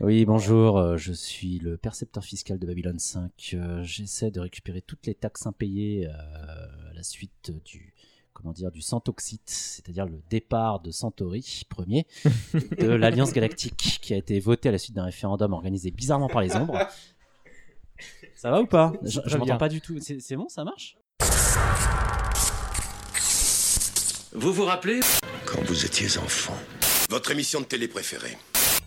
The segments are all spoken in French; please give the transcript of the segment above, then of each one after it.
Oui, bonjour, euh, je suis le percepteur fiscal de Babylone 5. Euh, J'essaie de récupérer toutes les taxes impayées euh, à la suite du comment dire du Santoxite, c'est-à-dire le départ de Centauri premier de l'Alliance Galactique qui a été voté à la suite d'un référendum organisé bizarrement par les ombres. Ça va ou pas? Je, je m'entends pas du tout. C'est c'est bon, ça marche? Vous vous rappelez? Quand vous étiez enfant, Votre émission de télé préférée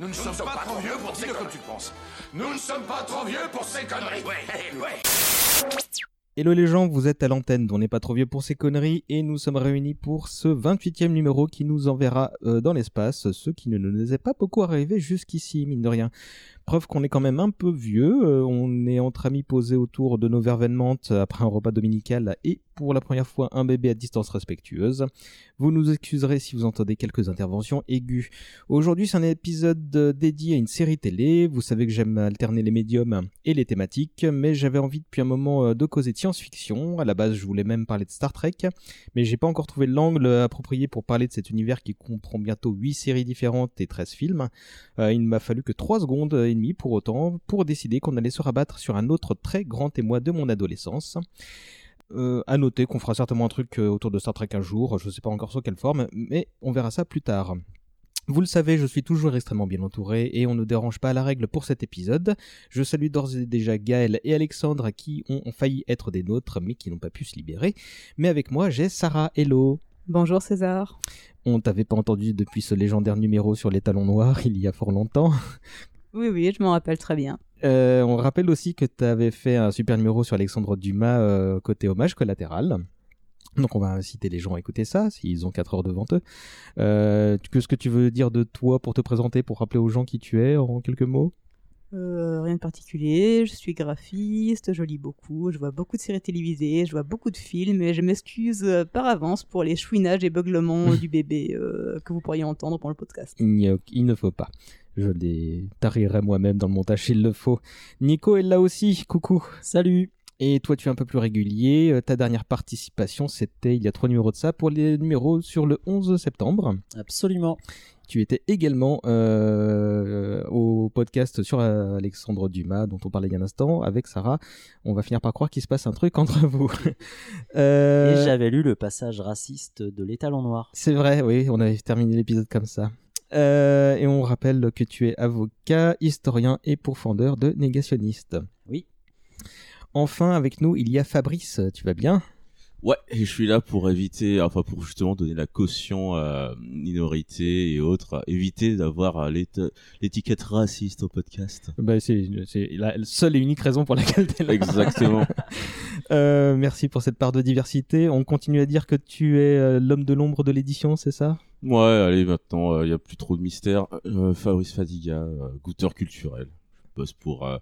Nous ne sommes pas trop vieux pour ces conneries. comme tu penses. Nous ne sommes pas trop vieux pour ces conneries. Ouais, ouais. Hello les gens, vous êtes à l'antenne d'On n'est pas trop vieux pour ces conneries et nous sommes réunis pour ce 28e numéro qui nous enverra euh, dans l'espace, ce qui ne nous est pas beaucoup arrivé jusqu'ici, mine de rien. Preuve qu'on est quand même un peu vieux, euh, on est entre amis posés autour de nos vervenementes après un repas dominical et pour la première fois un bébé à distance respectueuse. Vous nous excuserez si vous entendez quelques interventions aiguës. Aujourd'hui c'est un épisode euh, dédié à une série télé, vous savez que j'aime alterner les médiums et les thématiques, mais j'avais envie depuis un moment euh, de causer de science-fiction. À la base, je voulais même parler de Star Trek, mais j'ai pas encore trouvé l'angle approprié pour parler de cet univers qui comprend bientôt 8 séries différentes et 13 films. Euh, il ne m'a fallu que 3 secondes et demie pour autant pour décider qu'on allait se rabattre sur un autre très grand témoin de mon adolescence. Euh, à noter qu'on fera certainement un truc euh, autour de Star Trek un jour, je sais pas encore sous quelle forme, mais on verra ça plus tard. Vous le savez, je suis toujours extrêmement bien entouré et on ne dérange pas à la règle pour cet épisode. Je salue d'ores et déjà Gaël et Alexandre qui ont failli être des nôtres mais qui n'ont pas pu se libérer. Mais avec moi, j'ai Sarah. Hello. Bonjour César. On t'avait pas entendu depuis ce légendaire numéro sur les talons noirs il y a fort longtemps. Oui, oui, je m'en rappelle très bien. Euh, on rappelle aussi que tu avais fait un super numéro sur Alexandre Dumas euh, côté hommage collatéral. Donc on va inciter les gens à écouter ça s'ils ont 4 heures devant eux. Euh, Qu'est-ce que tu veux dire de toi pour te présenter, pour rappeler aux gens qui tu es en quelques mots? Euh, rien de particulier, je suis graphiste, je lis beaucoup, je vois beaucoup de séries télévisées, je vois beaucoup de films et je m'excuse euh, par avance pour les chouinages et beuglements du bébé euh, que vous pourriez entendre pendant le podcast. il, n'y a- il ne faut pas. Je les tarirai moi-même dans le montage s'il le faut. Nico est là aussi, coucou. Salut Et toi, tu es un peu plus régulier. Euh, Ta dernière participation, c'était il y a trois numéros de ça pour les numéros sur le 11 septembre. Absolument. Tu étais également euh, au podcast sur euh, Alexandre Dumas, dont on parlait il y a un instant, avec Sarah. On va finir par croire qu'il se passe un truc entre vous. Euh, Et j'avais lu le passage raciste de l'étalon noir. c'est vrai, oui, on avait terminé l'épisode comme ça. Euh, et on rappelle que tu es avocat, historien et pourfendeur de négationniste. Oui. Enfin, avec nous, il y a Fabrice. Tu vas bien? Ouais, et je suis là pour éviter, enfin pour justement donner la caution euh, minorité et autres, éviter d'avoir euh, l'éti- l'étiquette raciste au podcast. bah, C'est la seule et unique raison pour laquelle tu es là. Exactement. Euh, merci pour cette part de diversité. On continue à dire que tu es l'homme de l'ombre de l'édition, c'est ça? Ouais, allez, maintenant, il n'y a plus trop de mystère. Euh, Fabrice Fadiga, euh, goûteur culturel. Je bosse pour euh,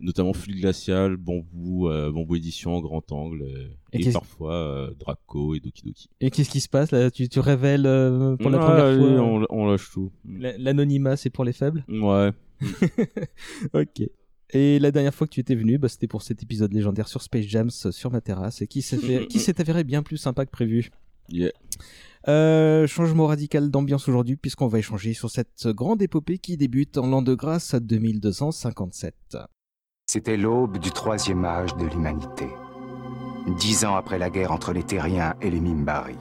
notamment Fluide Glacial, Bambou, euh, Bambou Édition, Grand Angle, euh, Et parfois euh, Draco et Doki Doki. Et qu'est-ce qui se passe là? Tu, tu révèles euh, pour la Ouais, première allez, fois euh, on, on lâche tout. la- L'anonymat, c'est pour les faibles? Ouais. Ok. Et la dernière fois que tu étais venu, bah, c'était pour cet épisode légendaire sur Space Jams euh, sur ma terrasse et qui s'est avéré bien plus sympa que prévu. Yeah. Euh, changement radical d'ambiance aujourd'hui puisqu'on va échanger sur cette grande épopée qui débute en l'an de grâce 2257. C'était l'aube du troisième âge de l'humanité. Dix ans après la guerre entre les Terriens et les Mimbari.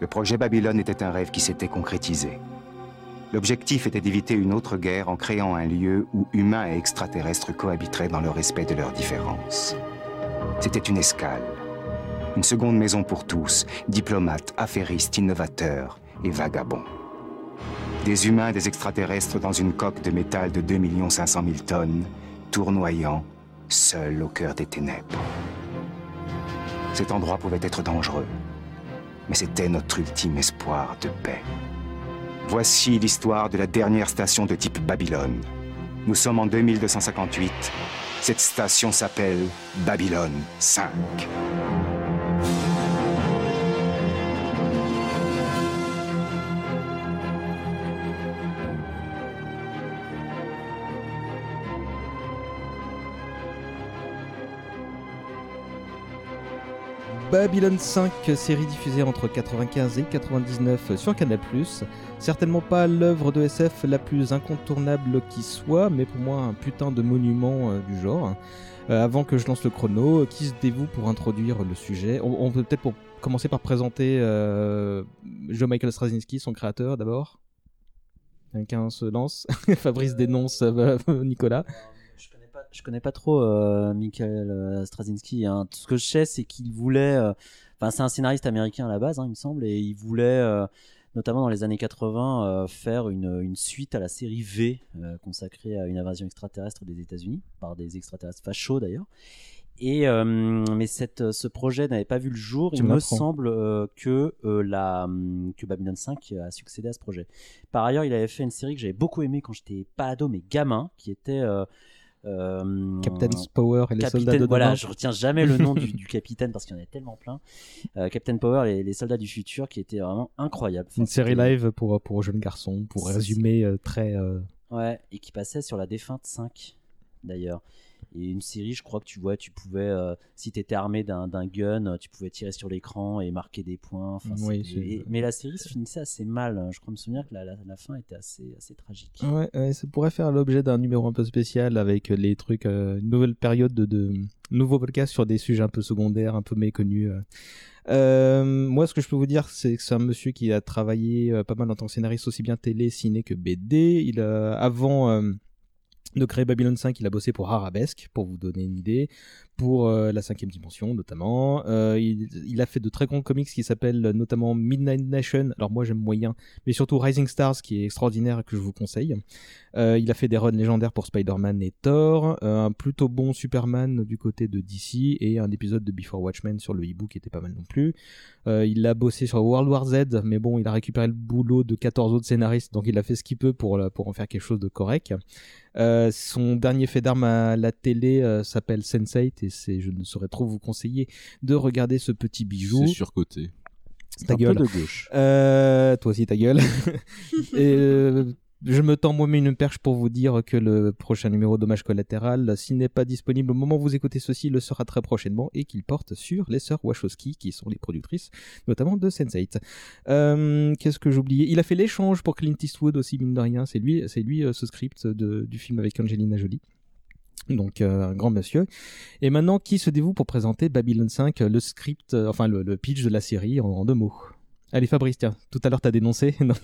Le projet Babylone était un rêve qui s'était concrétisé. L'objectif était d'éviter une autre guerre en créant un lieu où humains et extraterrestres cohabiteraient dans le respect de leurs différences. C'était une escale. Une seconde maison pour tous, diplomates, affairistes, innovateurs et vagabonds. Des humains des extraterrestres dans une coque de métal de 2 500 000 tonnes, tournoyant, seuls au cœur des ténèbres. Cet endroit pouvait être dangereux, mais c'était notre ultime espoir de paix. Voici l'histoire de la dernière station de type Babylone. Nous sommes en 2258. Cette station s'appelle Babylone 5. Babylon 5, série diffusée entre 95 et 99 sur Canal+. Certainement pas l'œuvre de SF la plus incontournable qui soit, mais pour moi un putain de monument euh, du genre. Euh, avant que je lance le chrono, qui se dévoue pour introduire le sujet? On, on peut peut-être pour commencer par présenter euh, Joe Michael Straczynski, son créateur d'abord. Quelqu'un se lance? Fabrice dénonce euh, Nicolas. Je connais pas trop euh, Michael euh, Straczynski. Hein. Tout ce que je sais, c'est qu'il voulait. euh, Enfin, c'est un scénariste américain à la base, hein, il me semble, et il voulait, notamment dans les années 80, euh, faire une, une suite à la série V euh, consacrée à une invasion extraterrestre des États-Unis par des extraterrestres fachos d'ailleurs. Et euh, mais cette, ce projet n'avait pas vu le jour. Tu Il me semble que la que Babylon 5 a succédé à ce projet. Par ailleurs, il avait fait une série que j'avais beaucoup aimée quand j'étais pas ado mais gamin, qui était euh, euh, Power et les Capitaine- soldats de Voilà, demain. je retiens jamais le nom du, du capitaine parce qu'il y en a tellement plein. Euh, Captain Power et les soldats du futur qui était vraiment incroyable. Une série live pour, pour jeunes garçons, pour résumer euh, très... euh, Ouais, et qui passait sur la défunte 5 d'ailleurs. Et une série, je crois que tu vois, tu pouvais, euh, si tu étais armé d'un gun, euh, tu pouvais tirer sur l'écran et marquer des points. Enfin, Oui, c'était- c'est- et- mais la série se finissait assez mal. hein. Je crois me souvenir que la, la- la fin était assez, assez tragique. Ouais, ouais, ça pourrait faire l'objet d'un numéro un peu spécial avec les trucs, euh, une nouvelle période de, de nouveaux podcasts sur des sujets un peu secondaires, un peu méconnus. euh. Euh, moi, ce que je peux vous dire, c'est que c'est un monsieur qui a travaillé euh, pas mal en tant que scénariste, aussi bien télé, ciné que BD. Il a, avant euh, de créer Babylon 5, il a bossé pour Arabesque, pour vous donner une idée, pour euh, la cinquième dimension notamment. Euh, il, a fait de très grands comics qui s'appellent euh, notamment Midnight Nation. Alors moi j'aime moyen, mais surtout Rising Stars qui est extraordinaire que je vous conseille. Il a fait des runs légendaires pour Spider-Man et Thor, un plutôt bon Superman du côté de DC et un épisode de Before Watchmen sur le hibou qui était pas mal non plus. Il a bossé sur World War Z, mais bon, il a récupéré le boulot de 14 autres scénaristes, donc il a fait ce qu'il peut pour, pour en faire quelque chose de correct. Son dernier fait d'armes à la télé s'appelle Sense8 et c'est, je ne saurais trop vous conseiller de regarder ce petit bijou. C'est surcoté. Ta un gueule. peu de gauche. Euh, toi aussi ta gueule. et euh, je me tends moi-même une perche pour vous dire que le prochain numéro Dommage collatéral, s'il n'est pas disponible au moment où vous écoutez ceci, le sera très prochainement et qu'il porte sur les sœurs Wachowski, qui sont les productrices, notamment de Sense8. Euh, Qu'est-ce que j'oubliais? Il a fait l'échange pour Clint Eastwood aussi, mine de rien. C'est lui, c'est lui euh, ce script de- du film avec Angelina Jolie. Donc euh, un grand monsieur. Et maintenant, qui se dévoue pour présenter Babylon 5, le script, euh, enfin le, pitch de la série en, deux mots Allez Fabrice, tiens, tout à l'heure t'as dénoncé. Non.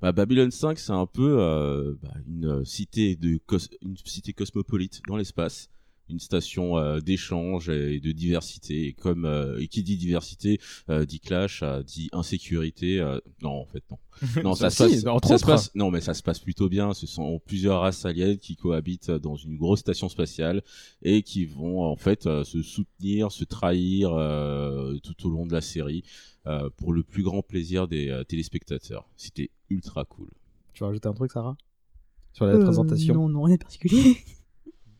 Bah, Babylon 5, c'est un peu euh, bah, une euh, cité de une cité cosmopolite dans l'espace, une station euh, d'échange et de diversité. Et comme euh, et qui dit diversité euh, dit clash, euh, dit insécurité. euh, non, en fait non. Non, ça, se Si, passe, entre ça se autres. passe- Non, mais ça se passe plutôt bien. Ce sont plusieurs races aliens qui cohabitent dans une grosse station spatiale et qui vont en fait euh, se soutenir, se trahir euh, tout au long de la série euh, pour le plus grand plaisir des euh, téléspectateurs. C'était ultra cool. Tu veux rajouter un truc, Sarah? Sur la Euh, présentation Non, non, rien de particulier.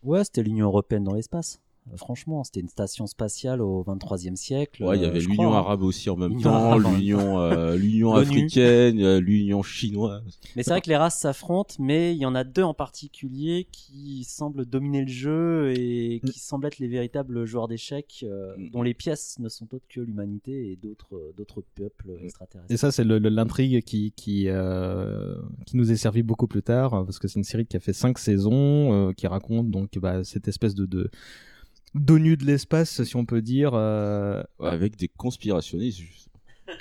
Ouais, c'était l'Union européenne dans l'espace. Euh, Franchement, c'était une station spatiale au 23e siècle. Ouais, il y euh, avait je l'Union hein. arabe aussi en même temps, l'Union euh, l'Union africaine, euh, l'Union chinoise. Mais c'est vrai que les races s'affrontent, mais il y en a deux en particulier qui semblent dominer le jeu et qui semblent être les véritables joueurs d'échecs, euh, dont les pièces ne sont autres que l'humanité et d'autres euh, d'autres peuples extraterrestres. Et ça, c'est l'intrigue qui, qui, euh, qui nous est servie beaucoup plus tard, hein, parce que c'est une série qui a fait cinq saisons, euh, qui raconte donc bah, cette espèce de, de d'ONU de l'espace, si on peut dire. euh, Avec des conspirationnistes.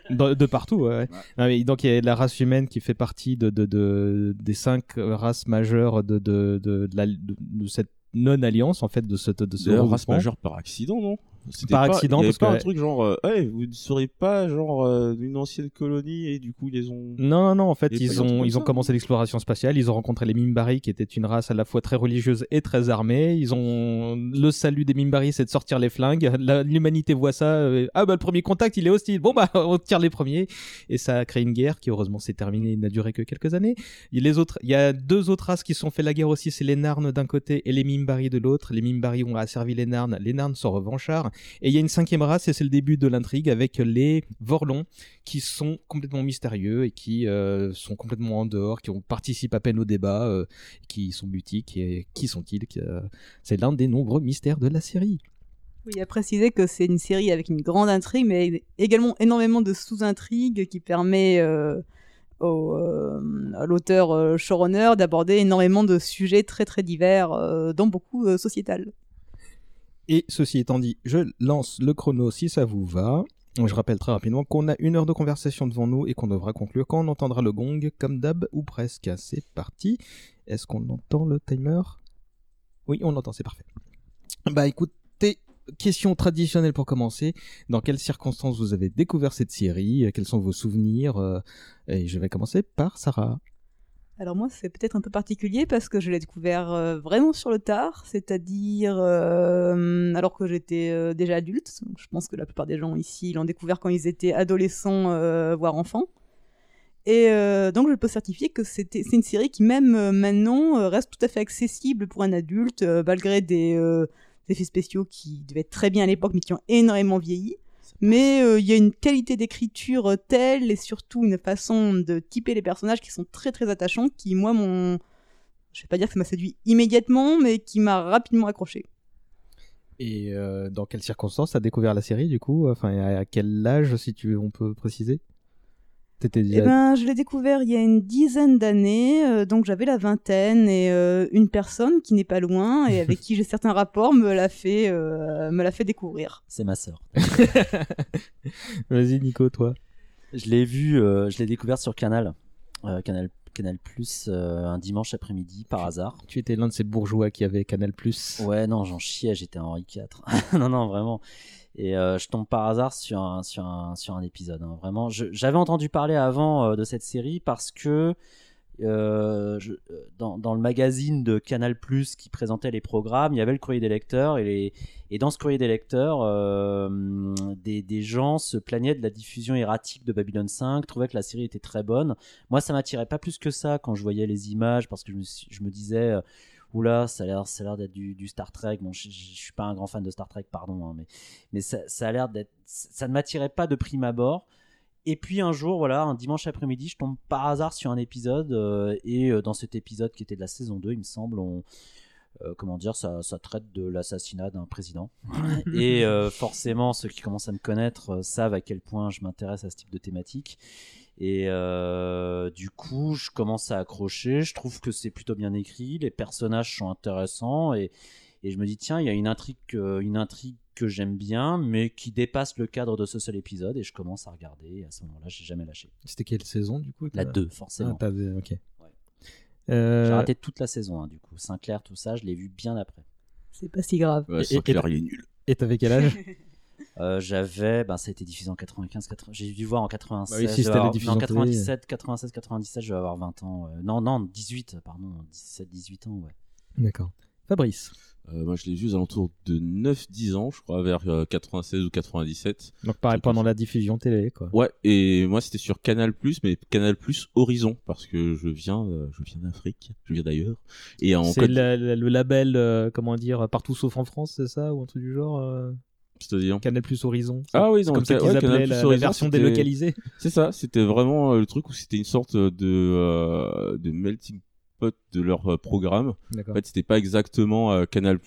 de, de partout, ouais. Donc il y a la race humaine qui fait partie de, de, de- des cinq races majeures de, la- cette non-alliance, en fait, de, cette, de ce D'ailleurs, race majeure par accident, non? Par pas- accident, il y avait parce pas que- un truc genre, euh, vous ne serez pas genre euh, une ancienne colonie et du coup ils ont. Non, non, non, en fait, ils ont, ils ont commencé l'exploration spatiale, ils ont rencontré les Mimbari, qui étaient une race à la fois très religieuse et très armée. Ils ont, le salut des Mimbari, c'est de sortir les flingues. L'humanité voit ça, euh, ah bah le premier contact, il est hostile. Bon bah, on tire les premiers. Et ça a créé une guerre qui, heureusement, s'est terminée, n'a duré que quelques années. Les autres, il y a deux autres races qui se sont fait la guerre aussi, c'est les Narnes d'un côté et les Mimbari de l'autre. Les Mimbari ont asservi les Narnes, les Narnes sont revanchards. Et il y a une cinquième race, et c'est le début de l'intrigue, avec les Vorlons, qui sont complètement mystérieux et qui euh, sont complètement en dehors, qui ont participé à peine au débat, euh, qui sont mutiques. Et qui sont-ils euh, C'est l'un des nombreux mystères de la série. Oui, à préciser que c'est une série avec une grande intrigue, mais également énormément de sous-intrigues qui permet à l'auteur showrunner d'aborder énormément de sujets très très divers, euh, dont beaucoup sociétal. Et ceci étant dit, je lance le chrono si ça vous va. Je rappelle très rapidement qu'on a une heure de conversation devant nous et qu'on devra conclure quand on entendra le gong, comme d'hab ou presque. C'est parti. Est-ce qu'on entend le timer? Oui, on l'entend, c'est parfait. Bah écoutez, question traditionnelle pour commencer. Dans quelles circonstances vous avez découvert cette série? Quels sont vos souvenirs? Euh, Et je vais commencer par Sarah. Alors moi, c'est peut-être un peu particulier parce que je l'ai découvert euh, vraiment sur le tard, c'est-à-dire euh, alors que j'étais euh, déjà adulte. Je pense que la plupart des gens ici l'ont découvert quand ils étaient adolescents, voire enfants. Et donc je peux certifier que c'est une série qui même maintenant reste tout à fait accessible pour un adulte, malgré des effets spéciaux qui devaient être très bien à l'époque, mais qui ont énormément vieilli. Mais euh, il y a une qualité d'écriture euh, telle et surtout une façon de typer les personnages qui sont très très attachants, qui moi mon, je vais pas dire que ça m'a séduit immédiatement, mais qui m'a rapidement accroché. Et euh, dans quelles circonstances t'as découvert la série du coup? Enfin, à quel âge, si tu on peut préciser? T'étais Eh ben, je l'ai découvert il y a une dizaine d'années, euh, donc j'avais la vingtaine et euh, une personne qui n'est pas loin et avec qui j'ai certains rapports me l'a fait, euh, me l'a fait découvrir. C'est ma sœur. Vas-y Nico, toi. Je l'ai vu, euh, je l'ai découvert sur Canal, euh, Canal, Canal Plus, euh, un dimanche après-midi par hasard. Tu étais l'un de ces bourgeois qui avait Canal+. Ouais, non, j'en chiais, j'étais Henri IV. non, non, vraiment. Et euh, je tombe par hasard sur un, sur un, sur un épisode. hein. Vraiment, j'avais entendu parler avant euh, de cette série parce que euh, dans, dans le magazine de Canal Plus qui présentait les programmes, il y avait le courrier des lecteurs et, et dans ce courrier des lecteurs, des, des gens se plaignaient de la diffusion erratique de Babylon 5, trouvaient que la série était très bonne. Moi, ça m'attirait pas plus que ça quand je voyais les images parce que je me disais. Oula, ça a l'air, ça a l'air d'être du, du Star Trek. Bon, je, je, je suis pas un grand fan de Star Trek, pardon, hein, mais, mais ça, ça a l'air d'être, ça ne m'attirait pas de prime abord. Et puis un jour, voilà, un dimanche après-midi, je tombe par hasard sur un épisode euh, et euh, dans cet épisode qui était de la saison 2, il me semble, on, euh, comment dire, ça, ça traite de l'assassinat d'un président. et euh, forcément, ceux qui commencent à me connaître euh, savent à quel point je m'intéresse à ce type de thématique. Et euh, du coup, je commence à accrocher. Je trouve que c'est plutôt bien écrit. Les personnages sont intéressants et, et je me dis tiens, il y a une intrigue, euh, une intrigue que j'aime bien, mais qui dépasse le cadre de ce seul épisode. Et je commence à regarder. Et à ce moment-là, j'ai jamais lâché. C'était quelle saison du coup La t'as- 2, forcément. Ah, ok. J'ai Euh, raté toute la saison, hein, du coup. Sinclair, tout ça, je l'ai vu bien après. C'est pas si grave. Ouais, Et- Sinclair, il est nul. Et t'avais quel âge? Euh, j'avais, ben, ça a été diffusé en 95, 80, j'ai dû voir en 96. Bah oui, si avoir- non, télé. 97, 96, 97, je vais avoir 20 ans. euh, non, non, 18, pardon, 17, 18 ans, ouais. D'accord. Fabrice. Euh, moi, je l'ai vu aux alentours de 9-10 ans, je crois, vers euh, 96 ou 97. Donc pareil pendant la diffusion télé quoi. Ouais, et moi c'était sur Canal mais Canal Horizon, parce que je viens, euh, je viens d'Afrique, je viens d'ailleurs. Et en C'est Côte- la- la- le label, euh, comment dire, partout sauf en France, c'est ça ou un truc du genre euh, C'est-à-dire Canal Plus Horizon. Ah oui, non, comme ça qu'ils ouais, appelaient la, la Horizon, version c'était- délocalisée. C'est ça, c'était vraiment euh, le truc où c'était une sorte de, euh, de melting de leur euh, programme. En fait, c'était pas exactement euh, Canal+,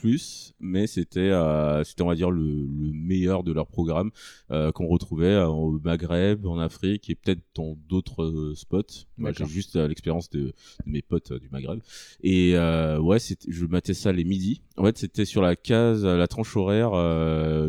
mais c'était, euh, c'était on va dire le, le meilleur de leur programme euh, qu'on retrouvait au Maghreb, en Afrique et peut-être dans d'autres spots. Moi, j'ai juste l'expérience de, de mes potes du Maghreb. Et ouais, je matais ça les midis. En fait, c'était sur la case, la tranche horaire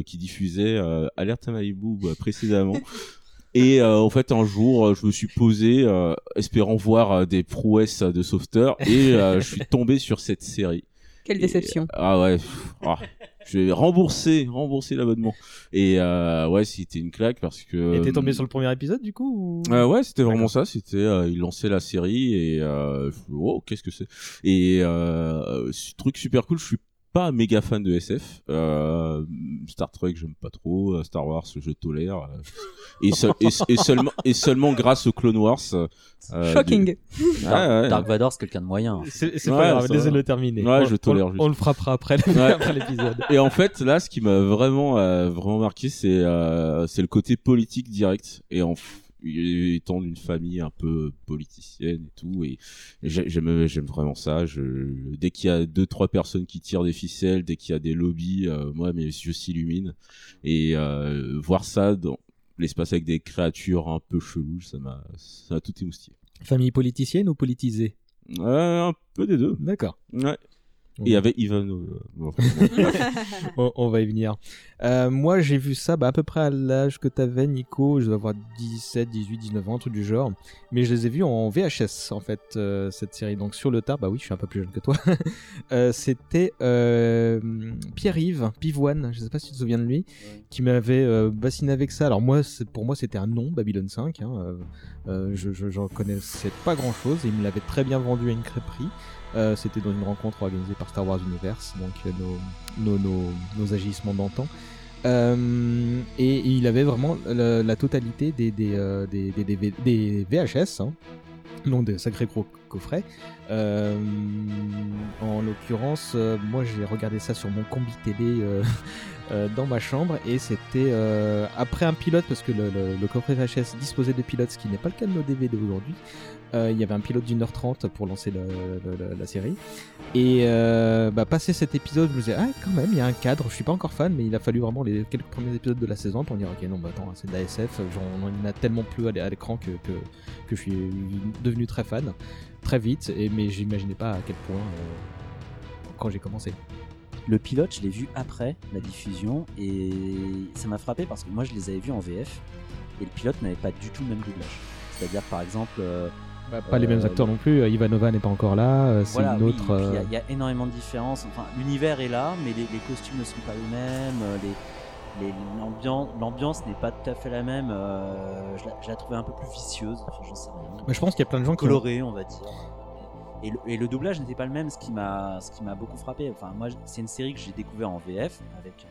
qui diffusait Alerte à Malibu euh, précédemment. Et euh, en fait, un jour, euh, je me suis posé, euh, espérant voir euh, des prouesses euh, de sauveteurs, et euh, je suis tombé sur cette série. Quelle Et- déception. ah ouais. pff, ah. je vais rembourser, rembourser l'abonnement. Et euh, ouais, c'était une claque parce que. Et t'es tombé sur le premier épisode du coup ou... Euh, ouais, c'était vraiment ça. C'était, euh, il lançait la série et euh, oh, qu'est-ce que c'est? Et euh, ce truc super cool. Je suis pas méga fan de SF. Euh, Star Trek, j'aime pas trop. Euh, Star Wars, je tolère. Euh, et, seul- et, et seulement, et seulement grâce au Clone Wars. euh, Shocking. du- Dark, Ouais, ouais. Dark Vador, c'est quelqu'un de moyen. C'est Ouais, pas grave, va. le terminer. Ouais, On- je tolère on, juste. on le frappera après, Ouais. l'épisode. Et en fait, là, ce qui m'a vraiment, euh, vraiment marqué, c'est, euh, c'est le côté politique direct. Et en, étant d'une famille un peu politicienne et tout, et j'ai- j'aime, j'aime vraiment ça. Je, dès qu'il y a deux, trois personnes qui tirent des ficelles, dès qu'il y a des lobbies, euh, moi, mes yeux s'illuminent. Et euh, voir ça dans l'espace avec des créatures un peu cheloues, ça m'a, ça m'a tout émoustillé. Famille politicienne ou politisée? Euh, un peu des deux. D'accord. Ouais. Et il y avait Ivan. euh, bon, on, on va y venir. Euh, moi, j'ai vu ça bah, à peu près à l'âge que t'avais, Nico. Je dois avoir 17, 18, 19 ans, un truc du genre. Mais je les ai vus en VHS, en fait, euh, cette série. Donc sur le tard, bah oui, je suis un peu plus jeune que toi. Euh, C'était euh, Pierre-Yves Pivoine, je sais pas si tu te souviens de lui, qui m'avait euh, bassiné avec ça. Alors moi, pour moi, c'était un nom, Babylon 5. Hein, euh, euh, je, je, j'en connaissais pas grand-chose. Et il me l'avait très bien vendu à une crêperie. Euh, C'était dans une rencontre organisée par Star Wars Universe, donc euh, nos, agissements d'antan. Euh, et, il avait vraiment la, totalité des, VHS, hein, donc des sacrés gros coffrets. En l'occurrence, moi j'ai regardé ça sur mon combi télé dans ma chambre et c'était après un pilote parce que le- le coffret VHS disposait de pilotes, ce qui n'est pas le cas de nos DVD aujourd'hui. Euh, il y avait un pilote d'une heure trente pour lancer la série. Et euh, bah, passé cet épisode, je me disais, ah, quand même, il y a un cadre. Je suis pas encore fan, mais il a fallu vraiment les quelques premiers épisodes de la saison pour dire, ok, non, bah attends, c'est de la SF. Genre, on en a tellement plus à l'é- à l'écran que, que, je suis devenu très fan, très vite. Et, mais j'imaginais pas à quel point euh, quand j'ai commencé. Le pilote, je l'ai vu après la diffusion et ça m'a frappé parce que moi je les avais vus en VF et le pilote n'avait pas du tout le même doublage. C'est-à-dire par exemple. Bah, pas les mêmes acteurs non plus. Euh, Ivanova n'est pas encore là. euh, C'est Voilà, une autre. et puis Il y a- euh, il y, a énormément de différences. Enfin, l'univers est là, mais les, les costumes ne sont pas les mêmes. Les, les- l'ambiance, l'ambiance n'est pas tout à fait la même. euh, je, la, je la trouvais un peu plus vicieuse. Enfin, j'en sais rien. Mais je pense qu'il y a plein de gens ont- colorée, on va dire. Et le, et le doublage n'était pas le même, ce qui m'a, ce qui m'a beaucoup frappé. Enfin, moi, c'est une série que j'ai découvert en VF avec,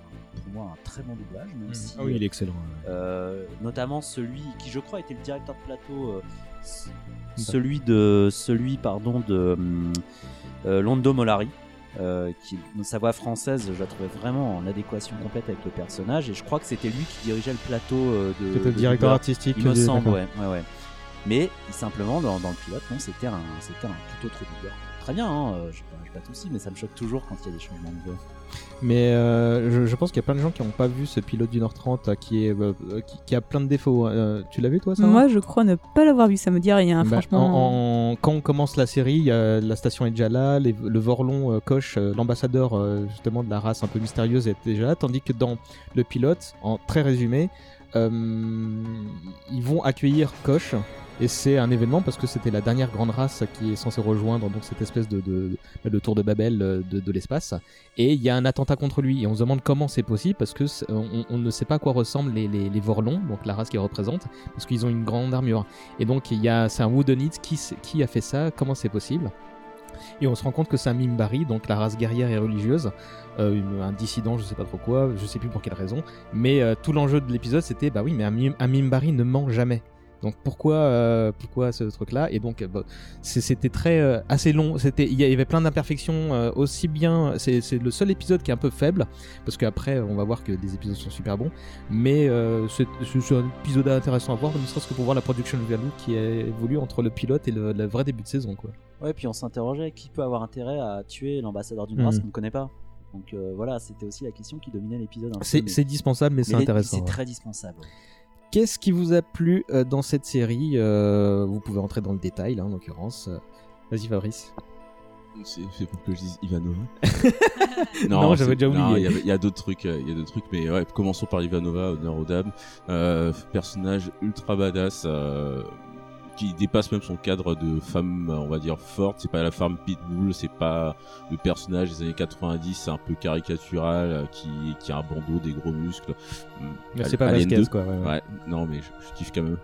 pour moi, un très bon doublage, même Mhm. si, Ah oui, il est excellent. euh, notamment celui qui, je crois, était le directeur de plateau, euh, celui de, celui, pardon, de hum, euh, Londo Molari. euh, qui, sa voix française, je la trouvais vraiment en adéquation complète avec le personnage, et je crois que c'était lui qui dirigeait le plateau euh, de. C'était le directeur artistique Il me du- semble, ouais, ouais, ouais. Mais simplement, dans, dans le pilote, non, c'était un, c'était un tout autre doubleur. Très bien, hein, euh, pas, j'ai pas de soucis, mais ça me choque toujours quand il y a des changements de voix. Mais euh, je, je pense qu'il y a plein de gens qui n'ont pas vu ce pilote d'une heure trente euh, qui, est, euh, qui, qui a plein de défauts. Euh, tu l'as vu toi ça Moi, je crois ne pas l'avoir vu, ça me dit rien, Bah, franchement. en- en- quand on commence la série, il y a- la station est déjà là, les- le Vorlon euh, coche, euh, l'ambassadeur euh, justement de la race un peu mystérieuse est déjà là, tandis que dans le pilote, en très résumé, euh, ils vont accueillir Koch. Et c'est un événement parce que c'était la dernière grande race qui est censée rejoindre donc cette espèce de, de, tour de Babel euh, de, l'espace. Et il y a un attentat contre lui. Et on se demande comment c'est possible parce que on, ne sait pas à quoi ressemblent les, les, les Vorlons, donc la race qu'ils représentent, parce qu'ils ont une grande armure. Et donc il y a, c'est un Woodenite qui, qui a fait ça, comment c'est possible? Et on se rend compte que c'est un Mimbari, donc la race guerrière et religieuse, euh, un dissident, je sais pas trop quoi, je sais plus pour quelle raison. Mais euh, tout l'enjeu de l'épisode, c'était bah oui, mais un Mimbari ne ment jamais. Donc pourquoi, euh, pourquoi ce truc-là? Et donc euh, bah, c'était très euh, assez long. C'était, il y avait plein d'imperfections euh, aussi bien. C'est le seul épisode qui est un peu faible parce qu'après on va voir que les épisodes sont super bons. Mais c'est un épisode intéressant à voir, ne serait-ce que pour voir la production value qui a évolué entre le pilote et le, le vrai début de saison, quoi. Ouais, puis on s'interrogeait qui peut avoir intérêt à tuer l'ambassadeur d'une Mhm. race qu'on ne connaît pas? Donc voilà, c'était aussi la question qui dominait l'épisode. C'est dispensable, mais, c'est intéressant. C'est ouais. très dispensable. ouais. Qu'est-ce qui vous a plu euh, dans cette série Euh, Vous pouvez entrer dans le détail, là, en l'occurrence. Vas-y, Fabrice. C'est pour que je dise Ivanova. Non, j'avais déjà oublié. Il y a d'autres trucs, euh, il y a d'autres trucs, mais ouais, commençons par Ivanova, honneur aux dames. Euh, personnage ultra badass, euh, qui dépasse même son cadre de femme, on va dire forte. C'est pas la femme pitbull, c'est pas le personnage des années 90, c'est un peu caricatural, euh, qui qui a un bandeau, des gros muscles. Mais c'est pas Vasquez, quoi, ouais, ouais. non, mais je, je kiffe quand même.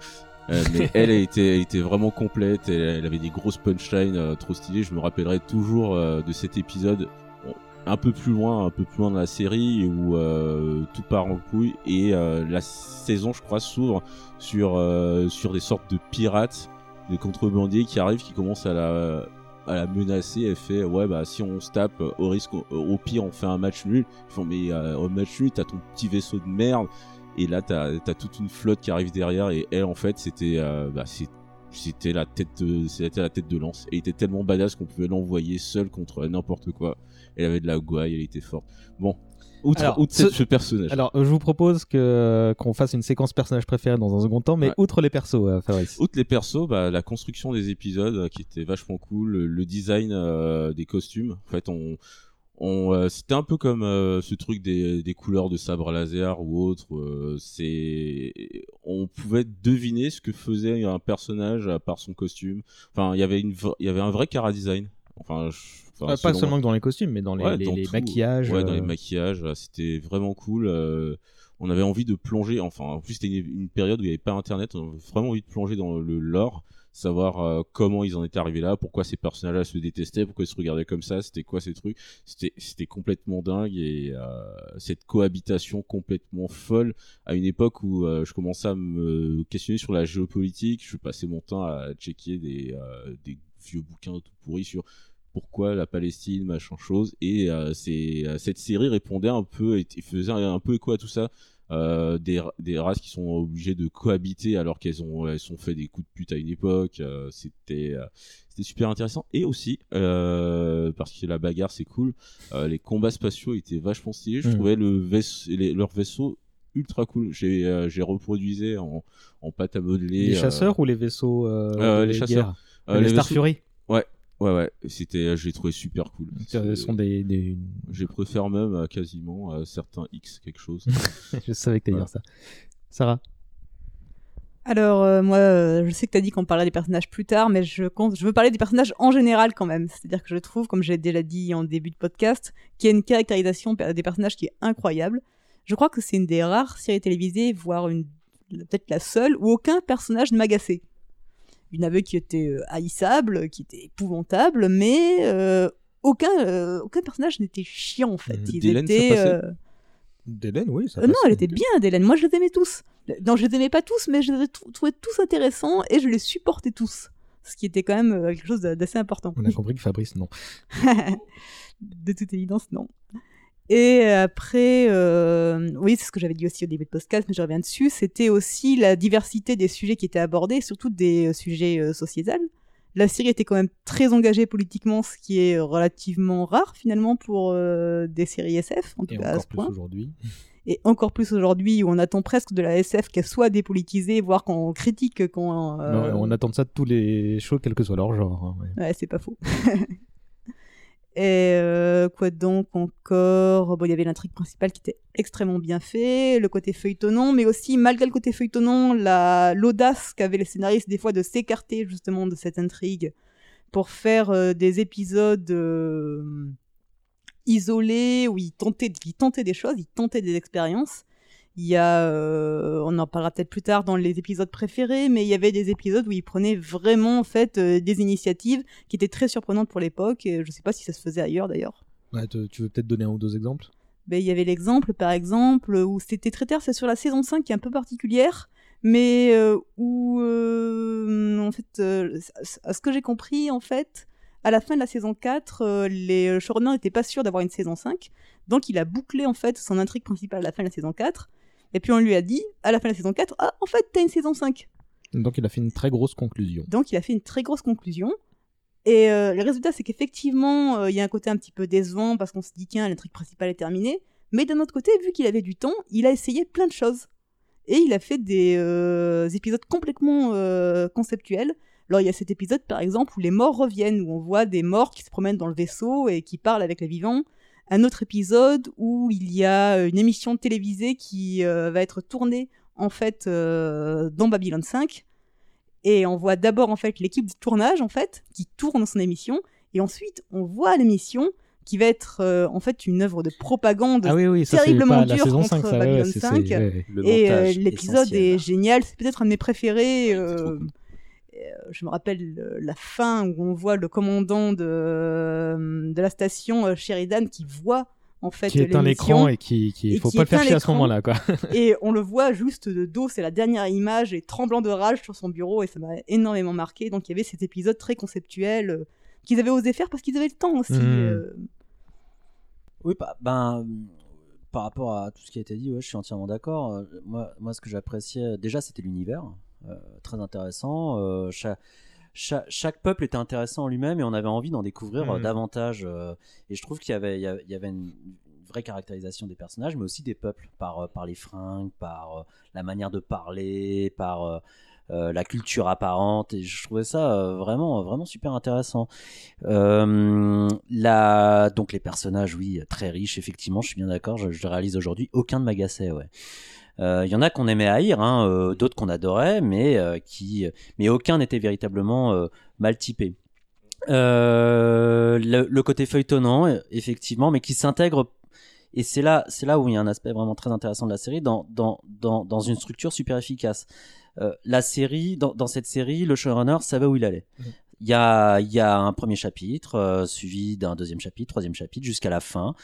Euh, mais elle, elle était, elle était vraiment complète. Elle, elle avait des grosses punchlines euh, trop stylées. Je me rappellerai toujours euh, de cet épisode un peu plus loin, un peu plus loin dans la série où euh, tout part en couille et euh, la saison, je crois, s'ouvre sur euh, sur des sortes de pirates, des contrebandiers qui arrivent, qui commencent à la à la menacer. Elle fait ouais bah si on se tape, au risque, au pire on fait un match nul. Ils font mais au match nul t'as ton petit vaisseau de merde et là t'as as toute une flotte qui arrive derrière et elle en fait c'était euh, bah, c'était la tête de, c'était la tête de lance elle était tellement badass qu'on pouvait l'envoyer seule contre n'importe quoi elle avait de la gouaille elle était forte bon outre, alors, outre ce, ce personnage Alors, je vous propose que qu'on fasse une séquence personnage préféré dans un second temps, mais Ouais. outre les persos, euh, Fabrice. Outre les persos, bah, la construction des épisodes euh, qui était vachement cool, le, le design euh, des costumes. En fait, on, on euh, c'était un peu comme euh, ce truc des, des couleurs de sabre laser ou autre. euh, c'est, on pouvait deviner ce que faisait un personnage à part son costume. Enfin, il y avait une, il y avait un vrai cara design. Enfin, je- enfin, pas seulement moi. que dans les costumes, mais dans les, Ouais, les- dans les tout. maquillages. Ouais, dans les maquillages, c'était vraiment cool. euh, on avait envie de plonger, enfin, en plus, c'était une, une période où il n'y avait pas internet, on avait vraiment envie de plonger dans le lore, savoir euh, comment ils en étaient arrivés là, pourquoi ces personnages-là se détestaient, pourquoi ils se regardaient comme ça, c'était quoi ces trucs. C'était, complètement dingue et euh, cette cohabitation complètement folle à une époque où euh, je commençais à me questionner sur la géopolitique, je passais mon temps à checker des, vieux bouquins tout pourris sur pourquoi la Palestine, machin chose. Et cette série répondait un peu et, faisait un peu écho à tout ça. Euh, des, des races qui sont obligées de cohabiter alors qu'elles ont elles sont fait des coups de pute à une époque. euh, c'était euh, c'était super intéressant et aussi euh, parce que la bagarre c'est cool. euh, les combats spatiaux étaient vachement stylés. Je Mhm. trouvais le vaisse- les- leur vaisseau ultra cool. J'ai euh, j'ai reproduisé en, en pâte à modeler. Les chasseurs ou les vaisseaux euh, euh, les guerre? chasseurs. Euh, les Star Fury Ouais, ouais, ouais. C'était, je l'ai trouvé super cool. Ce sont des, des... Je préfère même euh, quasiment à certains X quelque chose. je savais que t'allais dire ça. Sarah Alors, euh, moi, euh, je sais que tu as dit qu'on parlerait des personnages plus tard, mais je, compte, je veux parler des personnages en général quand même. C'est-à-dire que je trouve, comme j'ai déjà dit en début de podcast, qu'il y a une caractérisation des personnages qui est incroyable. Je crois que c'est une des rares séries télévisées, voire une peut-être la seule, où aucun personnage ne m'agaçait. En avait qui étaient euh, haïssables, qui étaient épouvantables, mais euh, aucun, euh, aucun personnage n'était chiant en fait. Ils Dylan, ça étaient, passait euh, D'Hélène, oui. Ça non, elle était bien, Hélène. Moi, je les aimais tous. Non, je les aimais pas tous, mais je les trou- trouvais tous intéressants et je les supportais tous. Ce qui était quand même quelque chose d'assez important. On a compris que Fabrice, non. de toute évidence, non. Et après, euh, oui, c'est ce que j'avais dit aussi au début de podcast, mais je reviens dessus, c'était aussi la diversité des sujets qui étaient abordés, surtout des euh, sujets euh, sociétals. La série était quand même très engagée politiquement, ce qui est relativement rare finalement pour euh, des séries SF, en tout Et cas à encore ce plus point. aujourd'hui. Et encore plus aujourd'hui où on attend presque de la SF qu'elle soit dépolitisée, voire qu'on critique Non, on attend de ça de tous les shows, quel que soit leur genre. hein, ouais. Ouais, c'est pas faux. Et euh, quoi donc encore? Bon, il y avait l'intrigue principale qui était extrêmement bien fait, le côté feuilletonnant, mais aussi, malgré le côté feuilletonnant, la l'audace qu'avaient les scénaristes des fois de s'écarter justement de cette intrigue pour faire euh, des épisodes euh, isolés où ils ils tentaient des choses, ils tentaient des expériences. Il y a, euh, on en parlera peut-être plus tard dans les épisodes préférés, mais il y avait des épisodes où ils prenaient vraiment en fait euh, des initiatives qui étaient très surprenantes pour l'époque. Et je sais pas si ça se faisait ailleurs d'ailleurs. Ouais, tu tu veux peut-être donner un ou deux exemples? Ben, il y avait l'exemple, par exemple, où c'était très tard, c'est sur la saison 5 qui est un peu particulière, mais euh, où, euh, en fait, euh, à ce que j'ai compris, en fait, à la fin de la saison 4, euh, les showrunners n'étaient pas sûrs d'avoir une saison 5, donc il a bouclé, en fait, son intrigue principale à la fin de la saison 4, et puis on lui a dit, à la fin de la saison 4, ah, en fait, t'as une saison 5. Donc il a fait une très grosse conclusion. Donc il a fait une très grosse conclusion. Et euh, le résultat, c'est qu'effectivement, euh, il y a un côté un petit peu décevant parce qu'on se dit, tiens, l'intrigue principale est terminée. Mais d'un autre côté, vu qu'il avait du temps, il a essayé plein de choses. Et il a fait des euh, épisodes complètement conceptuels. Alors il y a cet épisode, par exemple, où les morts reviennent, où on voit des morts qui se promènent dans le vaisseau et qui parlent avec les vivants. Un autre épisode où il y a une émission télévisée qui euh, va être tournée, en fait, euh, dans Babylon 5 Et on voit d'abord en fait l'équipe de tournage en fait qui tourne son émission, et ensuite on voit l'émission qui va être euh, en fait une œuvre de propagande Ah oui, oui, ça, c'est terriblement dure saison contre 5, ça, ouais, Babylon ouais, c'est- 5. c'est- ouais, ouais. Le et euh, l'épisode est génial, c'est peut-être un de mes préférés. Euh, je me rappelle la fin où on voit le commandant de, euh, de la station euh, Sheridan qui voit en fait qui éteint l'écran et qui, qui et faut qui pas le faire chier à ce moment-là, quoi. et on le voit juste de dos, c'est la dernière image, et tremblant de rage sur son bureau, et ça m'a énormément marqué. Donc il y avait cet épisode très conceptuel euh, qu'ils avaient osé faire parce qu'ils avaient le temps aussi. Euh. Oui, bah, ben, par rapport à tout ce qui a été dit, ouais, je suis entièrement d'accord. Moi, moi, ce que j'appréciais, déjà, c'était l'univers, très intéressant. Euh, cha- cha- chaque peuple était intéressant en lui-même et on avait envie d'en découvrir euh, Mhm. davantage. euh, et je trouve qu'il y avait, il y une vraie caractérisation des personnages, mais aussi des peuples, par, euh, par les fringues, par euh, la manière de parler, par euh, euh, la culture apparente. Et je trouvais ça euh, vraiment, vraiment super intéressant. Euh, la... Donc les personnages, oui, très riches, effectivement, je suis bien d'accord, je, réalise aujourd'hui, aucun de m'agaçait, ouais. Euh, Il y en a qu'on aimait haïr, hein, euh, d'autres qu'on adorait, mais, euh, qui... mais aucun n'était véritablement euh, mal typé. Euh, le, côté feuilletonnant, euh, effectivement, mais qui s'intègre, et c'est là, c'est là où il y a un aspect vraiment très intéressant de la série, dans, dans, dans, dans une structure super efficace. Euh, la série, dans, dans cette série, le showrunner savait où il allait. Il y a, y a un premier chapitre, euh, suivi d'un deuxième chapitre, troisième chapitre, jusqu'à la fin.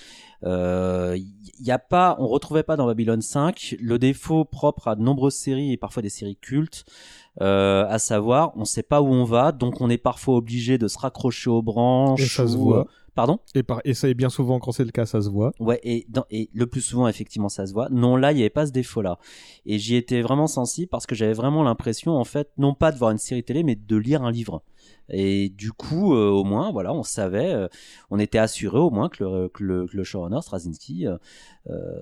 Euh, Il y a pas, on retrouvait pas dans Babylon 5 le défaut propre à de nombreuses séries et parfois des séries cultes, euh, à savoir, on sait pas où on va, donc on est parfois obligé de se raccrocher aux branches. Et ça se voit. Pardon? Et, par... et ça est bien souvent, quand c'est le cas, ça se voit. Ouais, et, dans, et le plus souvent, effectivement, ça se voit. Non, là, il n'y avait pas ce défaut-là. Et j'y étais vraiment sensible parce que j'avais vraiment l'impression, en fait, non pas de voir une série télé, mais de lire un livre. Et du coup, euh, au moins, voilà, on savait, euh, on était assuré au moins que le, que le, que le showrunner, Straczynski, euh,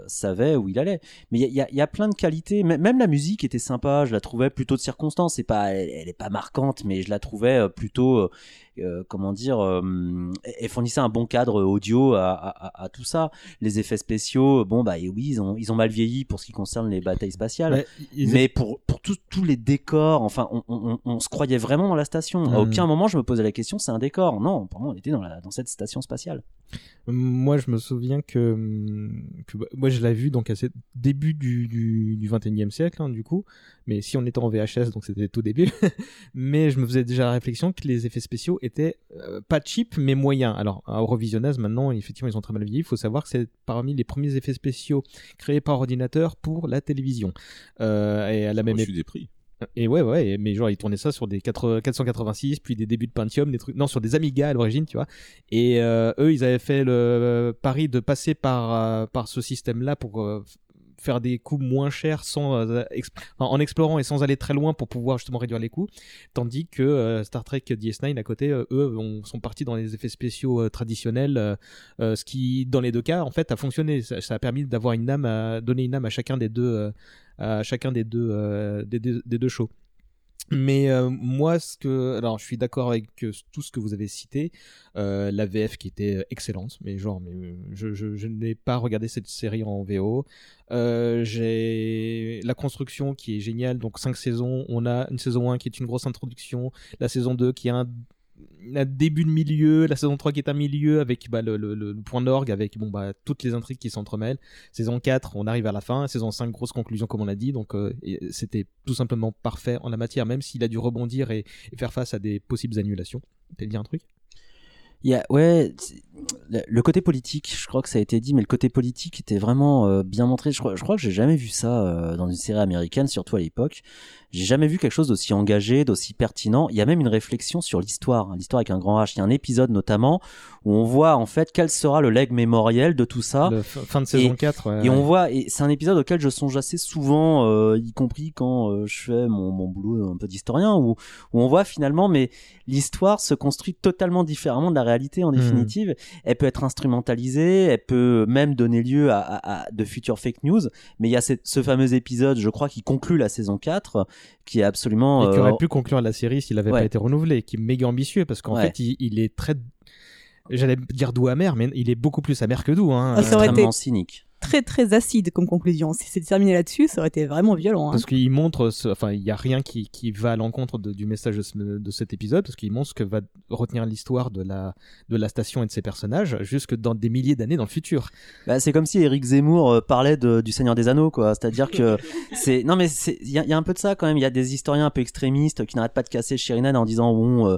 savait où il allait. Mais il y a, y y plein de qualités. Même la musique était sympa. Je la trouvais plutôt de circonstance. C'est pas, elle, elle est pas marquante, mais je la trouvais euh, plutôt, euh, euh, comment dire, euh, elle fournissait un bon cadre audio à, à- à- à tout ça. Les effets spéciaux, bon bah et oui, ils ont, ils ont mal vieilli pour ce qui concerne les batailles spatiales. Ouais, ils- mais pour, pour tous- tous les décors, enfin, on, on- on- on se croyait vraiment dans la station. À Mhm. aucun moment je me posais la question, c'est un décor. Non, pour moi, on était dans, la, dans cette station spatiale. Moi, je me souviens que, que bah, moi, je l'ai vu donc à ce début du, du, du 21e siècle, hein, du coup. Mais si on était en VHS, donc c'était tout début. mais je me faisais déjà la réflexion que les effets spéciaux étaient euh, pas cheap, mais moyens. Alors, au revisionnage, maintenant, effectivement, ils ont très mal vieilli. Il faut savoir que c'est parmi les premiers effets spéciaux créés par ordinateur pour la télévision. Euh, et à la même époque. des prix. Et ouais, ouais, mais genre, ils tournaient ça sur des 4- 486, puis des débuts de Pentium, des trucs. Non, sur des Amiga à l'origine, tu vois. Et euh, eux, ils avaient fait le pari de passer par, euh, par ce système-là pour euh, faire des coûts moins chers sans, en explorant et sans aller très loin pour pouvoir justement réduire les coûts. Tandis que Star Trek DS9 à côté, eux, ont- sont partis dans les effets spéciaux traditionnels, ce qui, dans les deux cas, en fait, a fonctionné. Ça, ça a permis d'avoir une âme, à donner une âme à chacun des deux, à chacun des deux, euh, des, deux- des deux shows. Mais euh, moi, ce que, alors, je suis d'accord avec tout ce que vous avez cité. Euh, la VF qui était excellente, mais genre, mais je, je, n'ai pas regardé cette série en VO. J'ai la construction qui est géniale. Donc cinq saisons. On a une saison 1 qui est une grosse introduction, la saison 2 qui est un un début de milieu, la saison 3 qui est un milieu avec bah, le, le- point d'orgue, avec bon, bah, toutes les intrigues qui s'entremêlent. Saison 4, on arrive à la fin. Saison 5, grosse conclusion comme on l'a dit. Donc euh, c'était tout simplement parfait en la matière, même s'il a dû rebondir et, faire face à des possibles annulations. T'as dit un truc? Ouais, le côté politique, je crois que ça a été dit, mais le côté politique était vraiment euh, bien montré. Je crois, je crois que j'ai jamais vu ça euh, dans une série américaine, surtout à l'époque. J'ai jamais vu quelque chose d'aussi engagé, d'aussi pertinent. Il y a même une réflexion sur l'histoire, hein, l'histoire avec un grand H. Il y a un épisode notamment où on voit en fait quel sera le leg mémoriel de tout ça. Le fin- de saison et, 4, ouais, et on voit, et c'est un épisode auquel je songe assez souvent, euh, y compris quand euh, je fais mon, mon boulot un peu d'historien, où, où on voit finalement, mais l'histoire se construit totalement différemment de la réalité en Hmm. définitive. Elle peut être instrumentalisée, elle peut même donner lieu à, à- à de futures fake news, mais il y a cette- ce fameux épisode, je crois, qui conclut la saison 4, qui est absolument... Et qui euh, aurait pu conclure la série s'il n'avait ouais. pas été renouvelé, qui est méga ambitieux parce qu'en Ouais. fait, il, il est très. J'allais dire doux amer, mais il est beaucoup plus amer que doux. Hein. Ah, ça aurait été- extrêmement cynique. Très très acide comme conclusion. Si c'était terminé là-dessus, ça aurait été vraiment violent. hein. Parce qu'il montre, ce- enfin, il y a rien qui, qui va à l'encontre du message de, ce- de cet épisode, parce qu'il montre ce que va retenir l'histoire de la, de la station et de ses personnages, jusque dans des milliers d'années dans le futur. Bah, c'est comme si Eric Zemmour euh, parlait de- du Seigneur des Anneaux, quoi. C'est-à-dire que c'est non mais c'est il y, a- il y a un peu de ça quand même. Il y a des historiens un peu extrémistes qui n'arrêtent pas de casser Sheridan en disant bon, euh,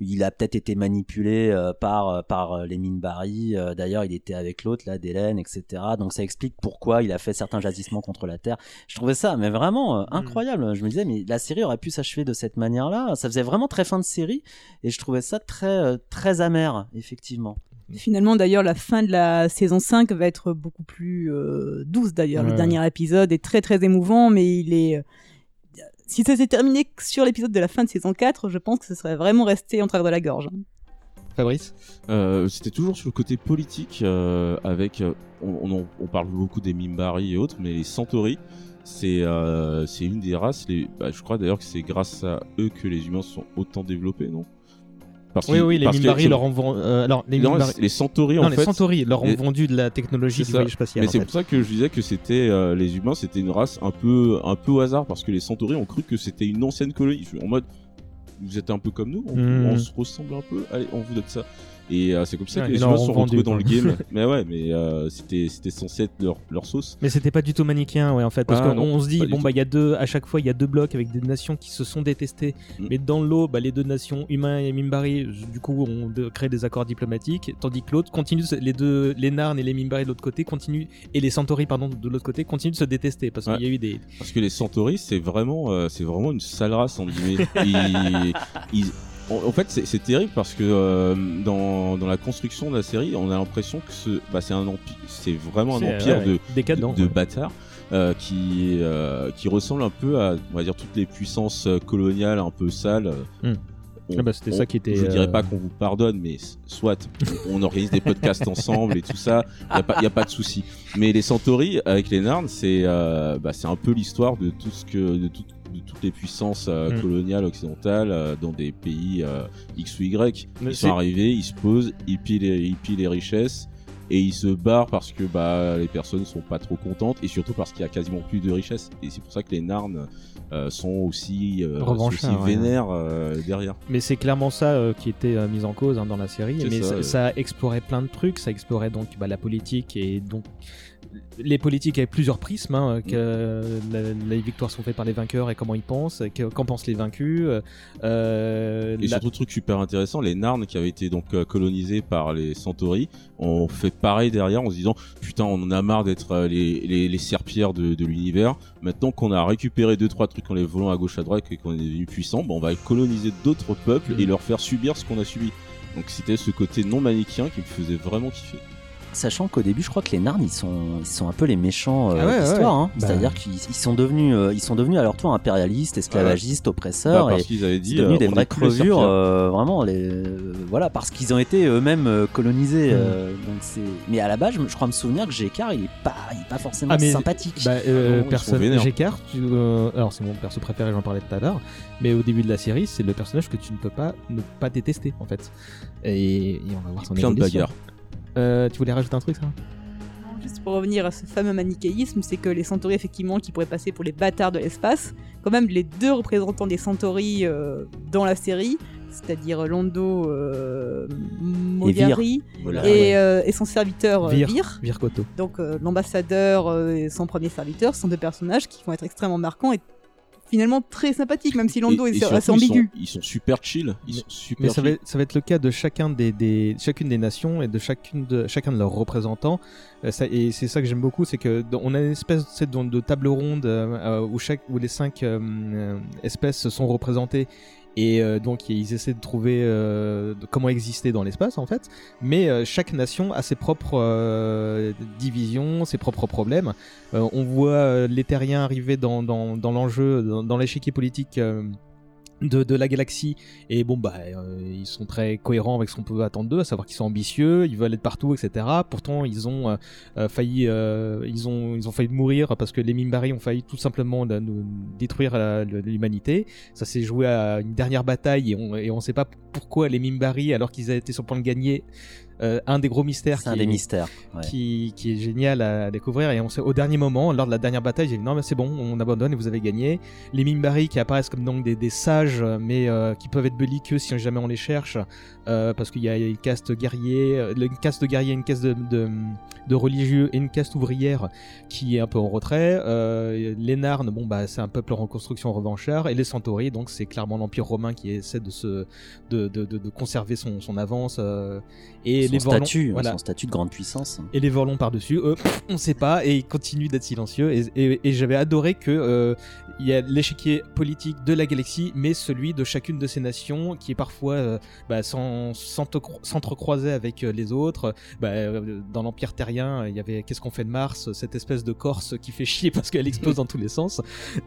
il a peut-être été manipulé euh, par par les Minbari. Euh, D'ailleurs, il était avec l'autre là, d'Hélène, etc. Donc ça explique pourquoi il a fait certains jagissements contre la Terre. Je trouvais ça mais vraiment euh, incroyable. Je me disais mais la série aurait pu s'achever de cette manière-là. Ça faisait vraiment très fin de série et je trouvais ça très euh, très amer effectivement. Finalement, d'ailleurs, la fin de la saison 5 va être beaucoup plus euh, douce, d'ailleurs. Le dernier épisode est très, très émouvant, mais il est... Si ça s'est terminé sur l'épisode de la fin de saison 4, je pense que ce serait vraiment resté en travers de la gorge. Fabrice Euh, C'était toujours sur le côté politique, euh, avec. euh, on, on, en- on parle beaucoup des Mimbari et autres, mais les Centauri, c'est euh, c'est une des races. Les, bah, je crois d'ailleurs que c'est grâce à eux que les humains sont autant développés, non? Parce Oui, oui, les parce que- Minbari leur ont vendu. euh, alors, les Non, Minbari- les Centauri, Non, en les. Centauri leur ont les- vendu de la technologie du voyage spatial. Mais en c'est pour ça que je disais que c'était euh, les humains, c'était une race un peu un peu au hasard parce que les Centauri ont cru que c'était une ancienne colonie. En mode, vous êtes un peu comme nous, on, Hmm. on se ressemble un peu. Allez, on vous donne ça. Et euh, c'est comme ça Ouais, que les se sont retrouvés dans le game. mais ouais, mais euh, c'était c'était censé être leur, leur sauce. Mais c'était pas du tout manichéen, ouais, en fait, parce Ah, qu'on se dit, bon, bah, il y a deux, à chaque fois, il y a deux blocs avec des nations qui se sont détestées, Mm. mais dans l'eau, bah, les deux nations, humains et Mimbari, du coup, ont de- créé des accords diplomatiques, tandis que l'autre continue, les deux, les Narn et les Mimbari de l'autre côté continuent, et les Centauri, pardon, de l'autre côté, continuent de se détester, parce Ouais. qu'il y a eu des, Parce que les Centauri, c'est vraiment, euh, c'est vraiment une sale race en guillemets. Ils- ils- en, en fait, c'est terrible parce que euh, dans, dans la construction de la série, on a l'impression que ce, bah, c'est un empire, c'est vraiment un empire ouais, de, décadent, de, de ouais. bâtards. euh, qui euh, qui ressemble un peu à on va dire toutes les puissances euh, coloniales un peu sales Hmm. On- Ah bah, c'était ça qui était, Je dirais euh, pas qu'on vous pardonne, mais soit on, organise des podcasts ensemble et tout ça, il y a a pas de souci. Mais les Centauri avec les Narns, c'est euh, bah, un peu l'histoire de tout ce que de, tout- de toutes les puissances euh, Mm. coloniales occidentales euh, dans des pays euh, X ou Y. Mais Ils sont arrivés, ils se posent, ils pillent les, ils pillent les richesses. Et ils se barrent parce que bah, les personnes sont pas trop contentes et surtout parce qu'il y a quasiment plus de richesses. Et c'est pour ça que les Narns euh, sont aussi, euh, sont aussi Revanchards, ouais. vénères euh, derrière. Mais c'est clairement ça qui était mis en cause hein, dans la série. Mais ça, ça, ouais. ça explorait plein de trucs. Ça explorait donc bah, la politique et donc les politiques avec plusieurs prismes. hein, que la- les victoires sont faites par les vainqueurs et comment ils pensent, que- qu'en pensent les vaincus. euh, Et la- surtout, truc super intéressant, les Narns qui avaient été donc euh, colonisés par les Centauri ont fait pareil derrière en se disant putain, on en a marre d'être euh, les, les, les serpillères de, de l'univers. Maintenant qu'on a récupéré deux trois trucs en les volant à gauche à droite et qu'on est devenu puissant, bon, on va coloniser d'autres peuples et leur faire subir ce qu'on a subi. Donc c'était ce côté non manichéen qui me faisait vraiment kiffer. Sachant qu'au début, je crois que les Narns, ils sont, ils sont un peu les méchants euh, Ah ouais, de l'histoire. ouais. hein. Bah. C'est-à-dire qu'ils ils sont devenus, euh, ils sont devenus à leur tour impérialistes, esclavagistes, oppresseurs. Bah, parce qu'ils avaient dit, c'est devenu euh, des vraies les crevures, serpillères. euh, vraiment. Les, euh, voilà, parce qu'ils ont été eux-mêmes colonisés. Mm. donc c'est. Mais à la base, je, crois me souvenir que Jécar, il est pas, il est pas forcément Ah, mais- sympathique. Bah, personne. tu- euh, alors c'est mon perso préféré, j'en parlais tout à l'heure. Mais au début de la série, c'est le personnage que tu ne peux pas ne pas détester en fait. Et, et on va voir son Plein de bagarres. Euh, tu voulais rajouter un truc, ça? Juste pour revenir à ce fameux manichéisme, c'est que les Centauri, effectivement, qui pourraient passer pour les bâtards de l'espace, quand même les deux représentants des Centauri euh, dans la série, c'est-à-dire Londo euh, Mogari Vir. et, Voilà, ouais. euh, et son serviteur Vir. Vir. Vir Koto. Donc euh, l'ambassadeur euh, et son premier serviteur sont deux personnages qui vont être extrêmement marquants et finalement très sympathiques, même si Londo Et- est et assez surtout, ils ambigu. sont- Ils sont super chill. Ils sont super Mais ça va, chill. ça va être le cas de chacun des, des- chacune des nations et de chacune de chacun de leurs représentants. Euh, ça- et c'est ça que j'aime beaucoup, c'est que on a une espèce de, de table ronde euh, euh, où chaque où les cinq euh, espèces sont représentées. Et euh, donc ils essaient de trouver euh, comment exister dans l'espace en fait. Mais euh, chaque nation a ses propres divisions, ses propres problèmes. On voit les terriens arriver dans l'enjeu, dans, dans l'échiquier politique. De, de la galaxie. Et bon bah euh, ils sont très cohérents avec ce qu'on peut attendre d'eux à savoir qu'ils sont ambitieux ils veulent être partout etc pourtant ils ont euh, euh, failli euh, ils ont ils ont failli mourir parce que les Mimbari ont failli tout simplement détruire l'humanité. Ça s'est joué à une dernière bataille et on et on sait pas pourquoi les Mimbari alors qu'ils étaient sur le point de gagner euh, un des gros mystères. C'est un qui des est- mystères, ouais. Qui, qui est génial à découvrir. Et on sait, au dernier moment, lors de la dernière bataille, j'ai dit non, mais c'est bon, on abandonne et vous avez gagné. Les Mimbari qui apparaissent comme donc des, des sages, mais euh, qui peuvent être belliqueux si jamais on les cherche, euh, parce qu'il y a une caste guerrier, euh, une caste de guerrier, une caste de, de, de religieux et une caste ouvrière qui est un peu en retrait. Euh, les Narnes, bon bah c'est un peuple en reconstruction revanchard, et les Centauri, donc c'est clairement l'empire romain qui essaie de se de, de, conserver son, son avance. euh, et Son les Vorlons- statut, voilà. son statut de grande puissance. Et les Vorlons par-dessus, eux, on sait pas, et ils continuent d'être silencieux. Et, et- et j'avais adoré que il y a l'échiquier politique de la galaxie, mais celui de chacune de ces nations, qui est parfois bah, sans- s'entrecro- s'entrecroiser avec euh, les autres. Bah, euh, dans l'Empire terrien, il y avait Qu'est-ce qu'on fait de Mars Cette espèce de Corse qui fait chier parce qu'elle explose dans tous les sens.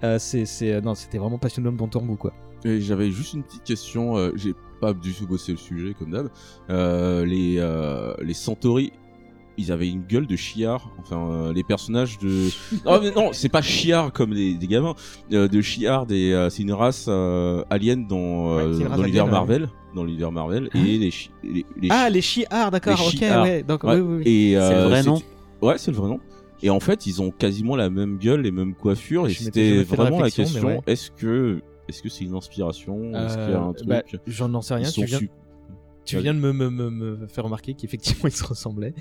Euh, c'est, non, c'était vraiment passionnant dans ton bout, quoi. Et j'avais juste une petite question, euh, j'ai pas du tout bossé le sujet comme d'hab. Euh, les, euh, les Centauri, ils avaient une gueule de chiard. Enfin, euh, les personnages de. Non, mais non, c'est pas chiard comme des, des gamins. Euh, de chiard, des, euh, c'est une race euh, alien dans, euh, Ouais, dans l'univers. Marvel. Dans l'univers Marvel. Et les, chi- les, les Ah, les chiards, d'accord, ok, ouais, donc, Ouais, oui, oui, oui. Et, C'est le euh, vrai nom Ouais, c'est le vrai nom. Et en fait, ils ont quasiment la même gueule, les mêmes coiffures. Et Je c'était vraiment la question ouais. est-ce que est-ce que c'est une inspiration Est-ce qu'il y a un Euh, truc bah, J'en n'en sais rien. Tu viens, tu viens de me, me, me, me faire remarquer qu'effectivement ils se ressemblaient.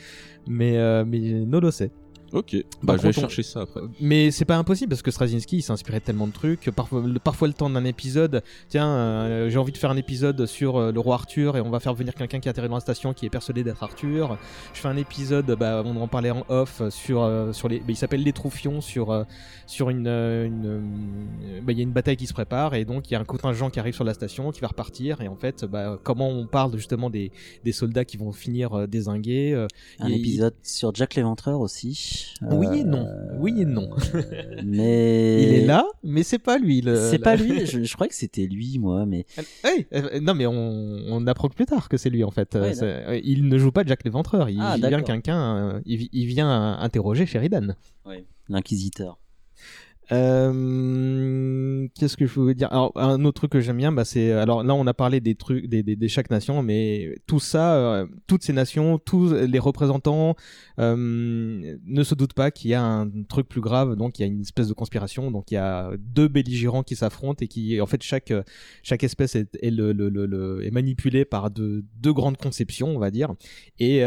Mais, euh, mais Nolo sait. Ok, Par bah je vais on- chercher ça après. Mais c'est pas impossible parce que Straczynski il s'est inspiré de tellement de trucs. Parfois le, parfois le temps d'un épisode, tiens, euh, j'ai envie de faire un épisode sur euh, le roi Arthur et on va faire venir quelqu'un qui atterrit dans la station qui est persuadé d'être Arthur. Je fais un épisode, bah, on en parlait en off sur euh, sur les, bah, il s'appelle les Troufions sur euh, sur une une, bah, il y a une bataille qui se prépare et donc il y a un contingent qui arrive sur la station qui va repartir et en fait bah, comment on parle justement des des soldats qui vont finir euh, désingués. euh, Un et- épisode sur Jack l'Éventreur aussi. Oui et Euh, non, oui et non. mais Il est là, mais c'est pas lui. C'est pas lui. Je, je croyais que c'était lui, moi, mais Hey, euh, non mais on, on apprend plus tard que c'est lui en fait. Euh, Ouais, euh, il ne joue pas Jack l'Éventreur. Il, Ah, il vient quelqu'un, euh, il, vi- il vient euh, interroger Sheridan. ouais, l'inquisiteur. Euh, Qu'est-ce que je voulais dire? Alors un autre truc que j'aime bien, bah c'est alors là on a parlé des trucs des, des, des chaque nation, mais tout ça, euh, toutes ces nations, tous les représentants euh, ne se doutent pas qu'il y a un truc plus grave, donc il y a une espèce de conspiration, donc il y a deux belligérants qui s'affrontent et qui en fait chaque chaque espèce est, est, manipulée par deux, deux grandes conceptions, on va dire. Et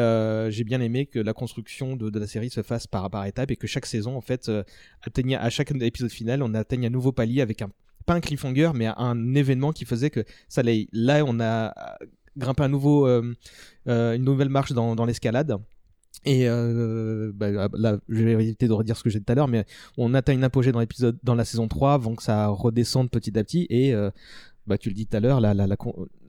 j'ai bien aimé que la construction de, de la série se fasse par par étapes et que chaque saison en fait atteignait à chaque épisode final, on atteigne un nouveau palier avec un pas un cliffhanger, mais un événement qui faisait que ça allait. Là, on a grimpé un nouveau, euh, euh, une nouvelle marche dans, l'escalade. Et euh, bah, là, je vais éviter de redire ce que j'ai dit tout à l'heure, mais on atteint une apogée dans l'épisode, dans la saison 3, avant que ça redescende petit à petit. Et bah, tu le dis tout à l'heure, la, la, la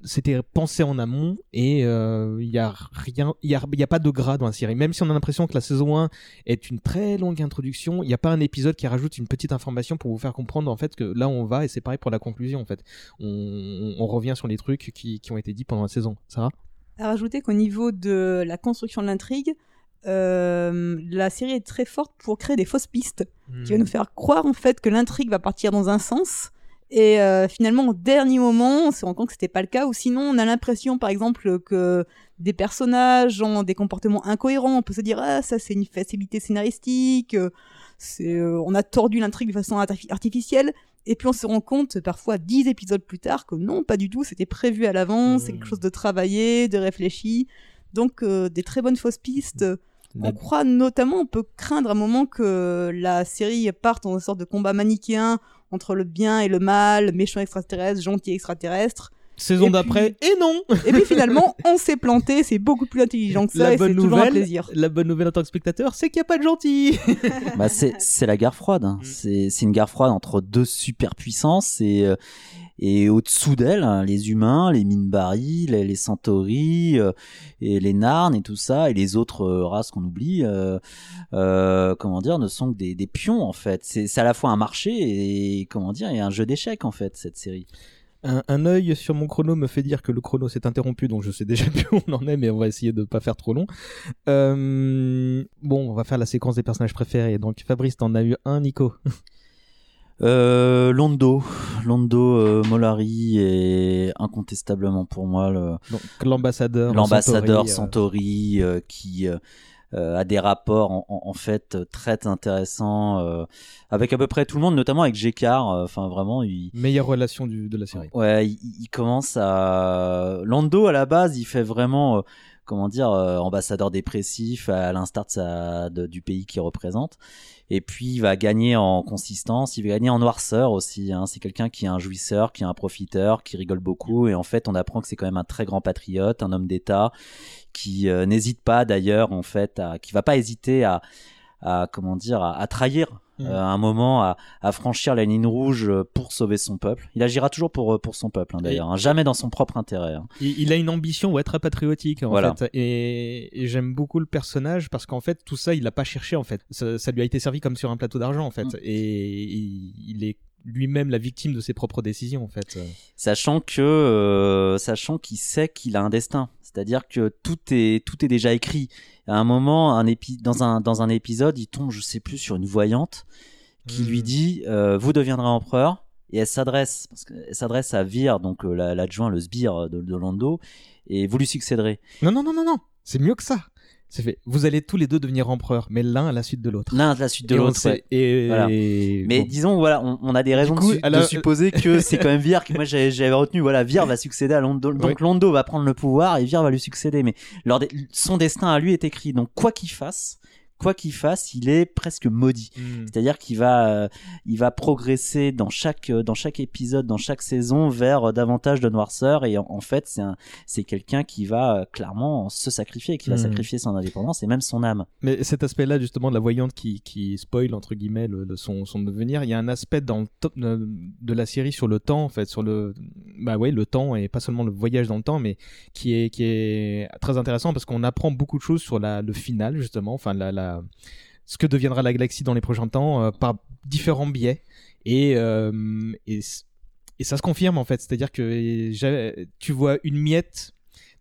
c'était pensé en amont et il euh, y a rien, il y a, y a pas de gras dans la série. Même si on a l'impression que la saison 1 est une très longue introduction, il n'y a pas un épisode qui rajoute une petite information pour vous faire comprendre en fait que là on va et c'est pareil pour la conclusion en fait. On, on revient sur les trucs qui, qui ont été dit pendant la saison. Sarah? À rajouter qu'au niveau de la construction de l'intrigue, euh, la série est très forte pour créer des fausses pistes Hmm. qui va nous faire croire en fait que l'intrigue va partir dans un sens et euh, finalement au dernier moment on se rend compte que c'était pas le cas ou sinon on a l'impression par exemple que des personnages ont des comportements incohérents. On peut se dire ah ça c'est une facilité scénaristique euh, c'est euh, on a tordu l'intrigue de façon artifi- artificielle. Et puis on se rend compte parfois dix épisodes plus tard que non pas du tout c'était prévu à l'avance c'est quelque chose de travaillé de réfléchi. Donc euh, des très bonnes fausses pistes. On La- croit notamment, on peut craindre un moment que la série parte en une sorte de combat manichéen entre le bien et le mal, méchant extraterrestre, gentil extraterrestre. Saison d'après, et non Et puis finalement, on s'est planté, c'est beaucoup plus intelligent que ça, La et c'est bonne toujours un nouvelle, plaisir. la bonne nouvelle en tant que spectateur, c'est qu'il n'y a pas de gentil. bah, c'est c'est la guerre froide. Mm. hein. C'est c'est une guerre froide entre deux superpuissances et euh, et au-dessous d'elle, hein, les humains, les Minbari, les, Centauri, euh, et les Narnes et tout ça, et les autres euh, races qu'on oublie, euh, comment dire, ne sont que des, pions en fait. C'est à la fois un marché et comment dire, et un jeu d'échecs en fait cette série. Un, un œil sur mon chrono me fait dire que le chrono s'est interrompu, donc je sais déjà plus où on en est, mais on va essayer de ne pas faire trop long. Bon, on va faire la séquence des personnages préférés. Donc Fabrice, t'en as eu un, Nico? Euh, Londo, Londo euh, Mollari est incontestablement pour moi le Donc, l'ambassadeur. l'ambassadeur Santori, Santori, euh, qui euh, euh, a des rapports en, en- fait euh, très intéressants euh, avec à peu près tout le monde, notamment avec Gekar. euh, Enfin vraiment, il, Meilleure relation du, de la série. Ouais, il, il commence à. Lando, à la base, il fait vraiment, euh, comment dire, euh, ambassadeur dépressif, à l'instar de du pays qu'il représente. Et puis, il va gagner en consistance, il va gagner en noirceur aussi. Hein. C'est quelqu'un qui est un jouisseur, qui est un profiteur, qui rigole beaucoup. Et en fait, on apprend que c'est quand même un très grand patriote, un homme d'État, qui euh, n'hésite pas d'ailleurs, en fait, à, qui va pas hésiter à, comment dire, à trahir Mhm. euh, à un moment, à, à franchir la ligne rouge euh, pour sauver son peuple. Il agira toujours pour, euh, pour son peuple, hein, d'ailleurs, hein, jamais dans son propre intérêt. hein. Il, il a une ambition ouais, très patriotique en Voilà. fait et, et j'aime beaucoup le personnage parce qu'en fait tout ça il l'a pas cherché en fait ça, ça lui a été servi comme sur un plateau d'argent en fait Mm. et il est lui-même la victime de ses propres décisions en fait Sachant que, euh, sachant qu'il sait qu'il a un destin. C'est-à-dire que tout est, tout est déjà écrit. À un moment, un épi dans, un, dans un épisode, il tombe, je sais plus, sur une voyante qui Mm. lui dit euh, Vous deviendrez empereur. Et elle s'adresse, parce qu'elle s'adresse à Vir, donc euh, la- l'adjoint, le sbire de, de Lando, et vous lui succéderez. non non non non non c'est mieux que ça c'est fait vous allez tous les deux devenir empereurs mais l'un à la suite de l'autre L'un à la suite de l'autre. ouais. et, Voilà. et- Mais bon. disons, voilà, on, on a des raisons coup, de, su- supposer que c'est quand même Vir que moi j'avais retenu. Voilà, Vir va succéder à Londo. Donc. Londo va prendre le pouvoir et Vir va lui succéder. Mais leur son destin à lui est écrit. Donc quoi qu'il fasse, quoi qu'il fasse, il est presque maudit. Mm. C'est-à-dire qu'il va, euh, il va progresser dans chaque, euh, dans chaque épisode, dans chaque saison vers euh, davantage de noirceur. Et en, en fait, c'est un, c'est quelqu'un qui va clairement se sacrifier, qui va Mm. sacrifier son indépendance et même son âme. Mais cet aspect-là, justement, de la voyante qui, qui spoil, entre guillemets, le, le- son, son devenir, il y a un aspect dans le top de, de la série sur le temps, en fait, sur le, bah ouais, le temps, et pas seulement le voyage dans le temps, mais qui est, qui est très intéressant parce qu'on apprend beaucoup de choses sur la, le final, justement, enfin, la, la, ce que deviendra la galaxie dans les prochains temps, euh, par différents biais. Et, euh, et, ça se confirme, en fait. C'est-à-dire que tu vois une miette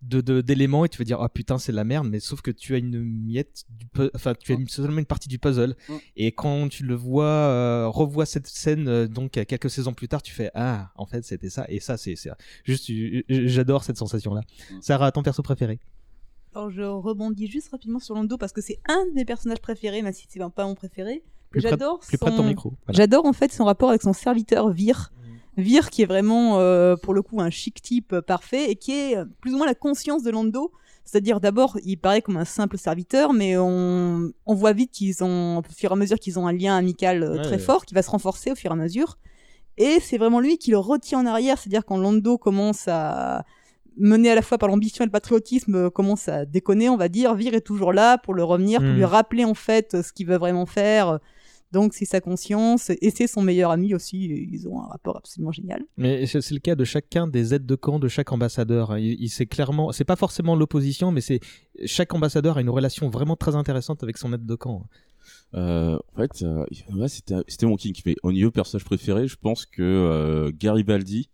de de- d'éléments et tu vas dire ah putain c'est la merde mais sauf que tu as une miette du enfin tu as une- seulement une partie du puzzle Mm. et quand tu le vois euh, revois cette scène euh, donc quelques saisons plus tard tu fais ah en fait c'était ça et ça c'est juste euh, j'adore cette sensation là Sarah ton perso préféré? Alors je rebondis juste rapidement sur Lando parce que c'est un de mes personnages préférés, même si c'est pas mon préféré. J'adore plus près de ton son- micro, voilà. J'adore en fait son rapport avec son serviteur Vir. Vir qui est vraiment euh, pour le coup un chic type parfait et qui est plus ou moins la conscience de Lando. C'est-à-dire d'abord il paraît comme un simple serviteur, mais on, on voit vite qu'ils ont, au fur et à mesure qu'ils ont un lien amical euh, Ouais, très ouais. fort, qui va se renforcer au fur et à mesure. Et c'est vraiment lui qui le retient en arrière, c'est-à-dire quand Lando commence à mené à la fois par l'ambition et le patriotisme, euh, commence à déconner, on va dire. Vir est toujours là pour le revenir, pour lui rappeler en fait euh, ce qu'il veut vraiment faire. Donc c'est sa conscience et c'est son meilleur ami aussi. Ils ont un rapport absolument génial. mais c'est le cas de chacun des aides de camp de chaque ambassadeur il, il c'est clairement c'est pas forcément l'opposition mais c'est chaque ambassadeur a une relation vraiment très intéressante avec son aide de camp Euh, en fait, euh, ouais, c'était c'était mon king. Mais au niveau personnage préféré, je pense que euh, Garibaldi,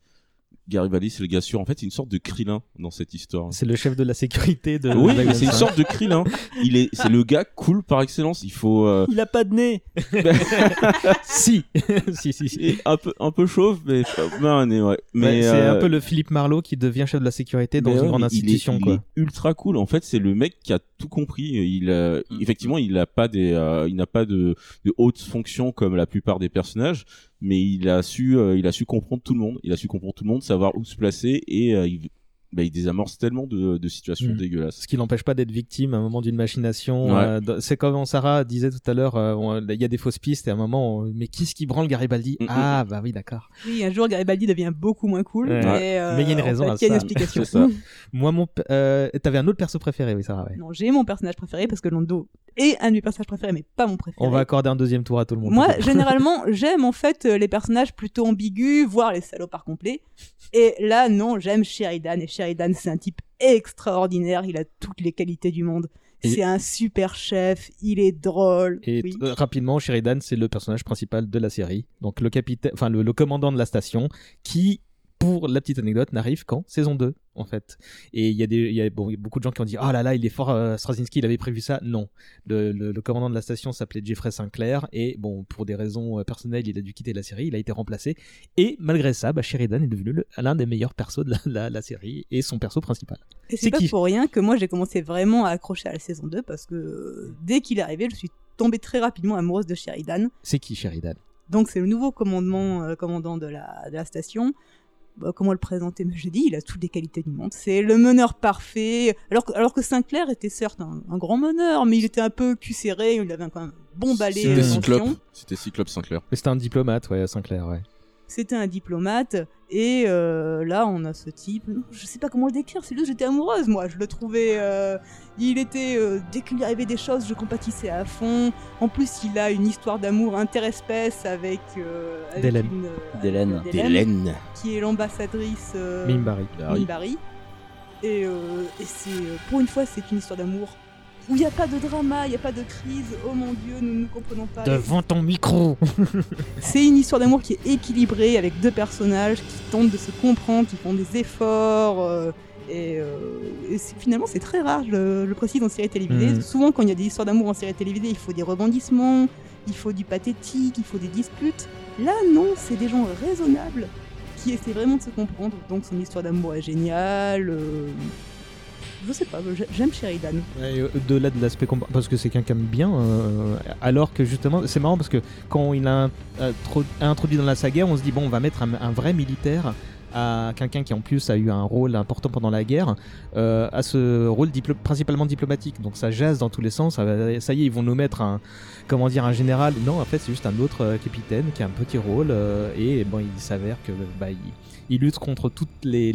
Garibaldi, c'est le gars sûr. En fait, c'est une sorte de Krillin dans cette histoire. c'est le chef de la sécurité de Oui, c'est une sorte de Krillin. Il est, c'est le gars cool par excellence. Il faut. euh, Il a pas de nez. si si si, si. et un peu, un peu chauve, mais mais un nez, ouais. Mais Ouais, c'est euh, un peu le Philippe Marlowe qui devient chef de la sécurité dans mais une ouais, grande il est- institution il quoi. est ultra cool. En fait, c'est le mec qui a tout compris. Il, euh, effectivement, il a pas des, euh, il n'a pas de, de hautes fonctions comme la plupart des personnages, mais il a su, euh, il a su comprendre tout le monde. Il a su comprendre tout le monde, savoir où se placer et euh, il, bah, il désamorce tellement de, de situations Mhm. dégueulasses. Ce qui l'empêche pas d'être victime à un moment d'une machination. Ouais. euh, c'est comme Sarah disait tout à l'heure, euh, il y a des fausses pistes et à un moment, on- mais qui est-ce qui branle Garibaldi Mm, Ah bah oui d'accord. Oui, un jour Garibaldi devient beaucoup moins cool. Ouais. Mais, euh, Mais il y a une en raison fait, à Il y a une explication. Ça. Moi mon, euh, t'avais un autre perso préféré oui Sarah. ouais. non, j'ai mon personnage préféré parce que Lando est un de mes personnages préférés, mais pas mon préféré. On va accorder un deuxième tour à tout le monde. Moi, généralement, j'aime en fait les personnages plutôt ambigus, voire les salopards complets. Et là, non, j'aime Sheridan. Et Sheridan, c'est un type extraordinaire. Il a toutes les qualités du monde. C'est un super chef. Il est drôle. Et Oui. euh, rapidement, Sheridan, c'est le personnage principal de la série. Donc le capitaine, enfin le, le commandant de la station, qui pour la petite anecdote, n'arrive qu'en saison 2, en fait. Et il y a, des, y a bon, il y a beaucoup de gens qui ont dit, oh là là, il est fort, euh, Straczynski, il avait prévu ça. Non. Le, le- le commandant de la station s'appelait Jeffrey Sinclair, et bon, pour des raisons euh, personnelles, il a dû quitter la série, il a été remplacé. Et malgré ça, bah, Sheridan est devenu l'un des meilleurs persos de la, la- la série, et son perso principal. Et c'est pas pour rien que moi j'ai commencé vraiment à accrocher à la saison 2 parce que euh, dès qu'il est arrivé, je suis tombée très rapidement amoureuse de Sheridan. C'est qui Sheridan? Donc c'est le nouveau commandement, euh, commandant de la, de la station. Bah, comment le présenter Mais je dis, il a toutes les qualités du monde. C'est le meneur parfait. Alors que, alors que Sinclair était certes un, un grand meneur, mais il était un peu cul serré. Il avait quand même un bon balai. C'était Cyclope. C'était Cyclope Sinclair. Mais c'était un diplomate, ouais, Sinclair, ouais. C'était un diplomate. Et euh, là, on a ce type. Je sais pas comment le décrire. C'est lui, j'étais amoureuse, moi. Je le trouvais. euh, il était. euh, dès qu'il lui arrivait des choses, je compatissais à fond. En plus, il a une histoire d'amour interespèce avec. euh, avec D'Hélène. D'Hélène. Qui est l'ambassadrice. euh, Mimbari. Mimbari. Et, euh, et c'est. Pour une fois, c'est une histoire d'amour. Où il n'y a pas de drama, il n'y a pas de crise. Oh mon dieu, nous ne nous comprenons pas. Devant ton micro C'est une histoire d'amour qui est équilibrée avec deux personnages qui tentent de se comprendre, qui font des efforts. euh, et euh, et finalement, c'est très rare, je le, précise en série télévisée. Mhm. Souvent, quand il y a des histoires d'amour en série télévisée, il faut des rebondissements, il faut du pathétique, il faut des disputes. Là, non, c'est des gens raisonnables qui essaient vraiment de se comprendre. Donc, son histoire d'amour est géniale. euh, Je sais pas, j'ai- j'aime Sheridan. Euh, Au-delà de l'aspect parce que c'est quelqu'un de bien, euh, alors que justement, c'est marrant parce que quand il a intro- introduit dans la saga, on se dit bon, on va mettre un, vrai militaire à quelqu'un qui en plus a eu un rôle important pendant la guerre, euh, à ce rôle principalement diplomatique. Donc ça jase dans tous les sens. Ça, y est, ils vont nous mettre un, comment dire, un général. Non, en fait, c'est juste un autre euh, capitaine qui a un petit rôle euh, et bon, il s'avère que bah, il, lutte contre toutes les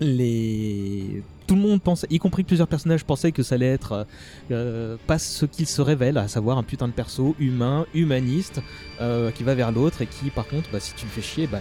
les tout le monde pensait, y compris plusieurs personnages pensaient que ça allait être euh, euh, pas ce qu'il se révèle, à savoir un putain de perso humain, humaniste, euh, qui va vers l'autre et qui, par contre, bah, si tu le fais chier, bah,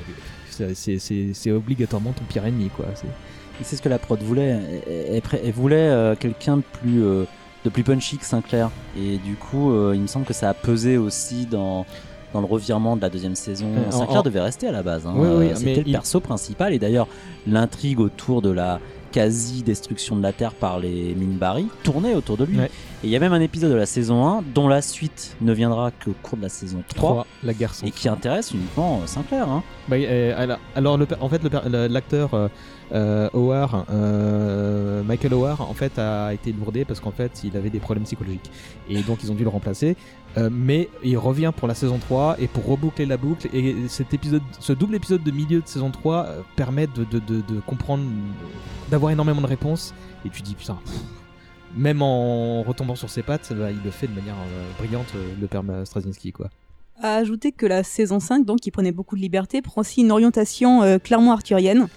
c'est- obligatoirement ton pire ennemi, quoi. C'est- ce que la prod voulait. Elle, elle- elle voulait euh, quelqu'un de plus de plus punchy que Sinclair. Et du coup, il me semble que ça a pesé aussi dans dans le revirement de la deuxième saison. Euh, Sinclair en- devait rester à la base. hein. Oui, oui, mais C'était le il- perso principal. Et d'ailleurs, l'intrigue autour de la quasi-destruction de la Terre par les Minbari tournait autour de lui. Ouais. Et il y a même un épisode de la saison 1 dont la suite ne viendra qu'au cours de la saison 3. Trois, la guerre sans Et qui intéresse uniquement euh, Sinclair. Hein. Bah, euh, alors, le en fait, le per- le- l'acteur euh, Howard, euh, Michael Howard, en fait, a été lourdé parce qu'en fait, il avait des problèmes psychologiques. Et donc, ils ont dû le remplacer. Euh, mais il revient pour la saison 3 et pour reboucler la boucle. Et cet épisode, ce double épisode de milieu de saison 3 euh, permet de, comprendre, d'avoir énormément de réponses. Et tu dis, putain, même en retombant sur ses pattes, bah, il le fait de manière euh, brillante, euh, le père Straczynski, quoi. À ajouter que la saison 5, donc, qui prenait beaucoup de liberté, prend aussi une orientation euh, clairement arthurienne,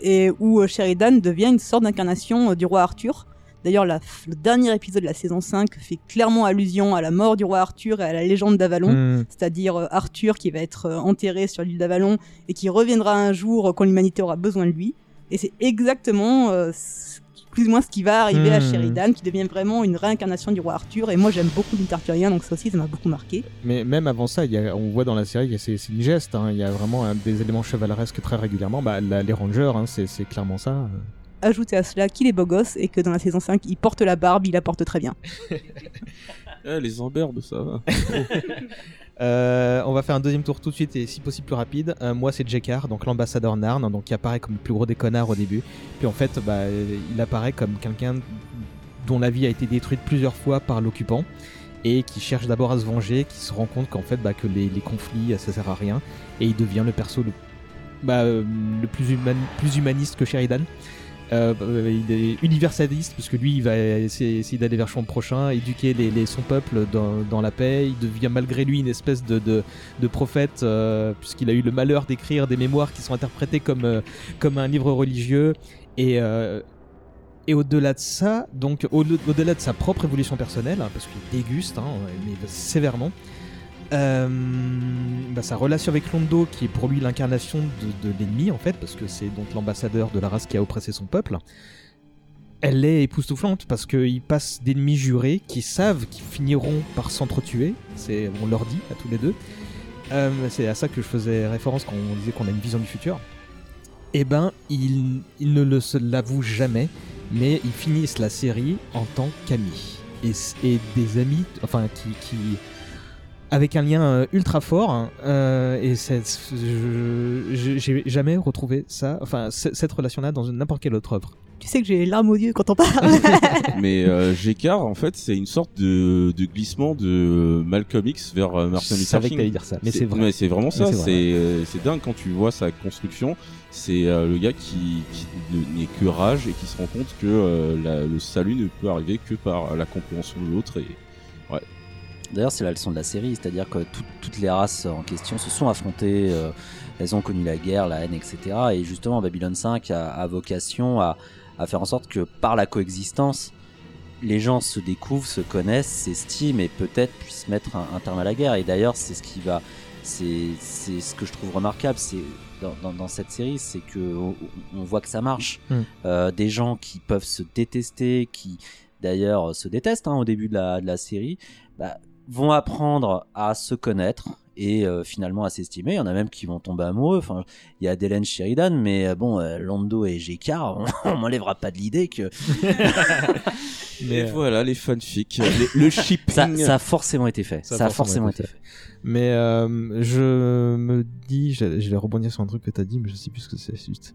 et où euh, Sheridan devient une sorte d'incarnation euh, du roi Arthur. D'ailleurs, le dernier épisode de la saison 5 fait clairement allusion à la mort du roi Arthur et à la légende d'Avalon, Mm. c'est-à-dire euh, Arthur qui va être enterré sur l'île d'Avalon et qui reviendra un jour quand l'humanité aura besoin de lui. Et c'est exactement euh, plus ou moins ce qui va arriver à Mm. Sheridan, qui devient vraiment une réincarnation du roi Arthur. Et moi, j'aime beaucoup mythe arthurien, donc ça aussi, ça m'a beaucoup marqué. Mais même avant ça, il y a, on voit dans la série, il y a- c'est c'est une geste, hein, il y a vraiment des éléments chevaleresques très régulièrement. Bah, la- les Rangers, hein, c'est c'est clairement ça. Ajoutez à cela qu'il est beau gosse et que dans la saison 5, il porte la barbe, il la porte très bien. Eh, les emberbes, ça va. Euh, on va faire un deuxième tour tout de suite et si possible plus rapide. Euh, moi c'est Jekar, donc l'ambassadeur Narn, donc qui apparaît comme le plus gros des connards au début. Puis en fait, bah, euh, il apparaît comme quelqu'un dont la vie a été détruite plusieurs fois par l'occupant et qui cherche d'abord à se venger, qui se rend compte qu'en fait bah, que les, conflits ça sert à rien et il devient le perso le, bah, plus, plus humaniste que Sheridan. Euh, il est universaliste parce que lui il va essayer, d'aller vers son prochain, éduquer les, son peuple dans, la paix. Il devient malgré lui une espèce de, prophète euh, puisqu'il a eu le malheur d'écrire des mémoires qui sont interprétées comme, euh, un livre religieux. Et, au-delà de ça, donc au- au-delà de sa propre évolution personnelle, hein, parce qu'il déguste, hein, mais sévèrement, euh, bah, sa relation avec Londo, qui est pour lui l'incarnation de, l'ennemi en fait, parce que c'est donc l'ambassadeur de la race qui a oppressé son peuple, elle est époustouflante parce qu'ils passent d'ennemis jurés qui savent qu'ils finiront par s'entretuer, c'est, on leur dit à tous les deux. Euh, c'est à ça que je faisais référence quand on disait qu'on a une vision du futur. eh ben, ils, ne l'avouent jamais, mais ils finissent la série en tant qu'amis. Et, des amis, enfin, qui avec un lien euh, ultra fort, hein, euh, et j'ai jamais retrouvé ça, enfin, cette relation-là dans une- n'importe quelle autre œuvre. Tu sais que j'ai les larmes aux yeux quand on parle. Mais euh, Gécard, en fait, c'est une sorte de, de glissement de Malcolm X vers euh, Martin Je Luther savais que King. t'allais dire ça, mais c'est vrai. c'est vraiment ça. c'est euh, dingue quand tu vois sa construction. C'est euh, le gars qui, qui ne- n'est que rage et qui se rend compte que euh, la- le salut ne peut arriver que par la compréhension de l'autre. Et ouais. D'ailleurs, c'est la leçon de la série, c'est-à-dire que tout- toutes les races en question se sont affrontées, euh, elles ont connu la guerre, la haine, etc. Et justement, Babylon 5 a, a vocation à, à faire en sorte que par la coexistence, les gens se découvrent, se connaissent, s'estiment et peut-être puissent mettre un, un terme à la guerre. Et d'ailleurs, c'est ce qui va, c'est c'est ce que je trouve remarquable, c'est dans, dans- dans cette série, c'est que on, on voit que ça marche. Mm. Euh, des gens qui peuvent se détester, qui d'ailleurs se détestent hein, au début de la, de la série, bah, vont apprendre à se connaître et euh, finalement à s'estimer. Il y en a même qui vont tomber amoureux. Enfin, il y a Dylan Sheridan, mais euh, bon, euh, Lando et Gekar, on, on m'enlèvera pas de l'idée que Et voilà les fanfics, les- le shipping. ça, ça a forcément été fait. Ça, a forcément été fait. Mais euh, je me dis, je, je vais rebondir sur un truc que t'as dit, mais je sais plus ce que c'est juste.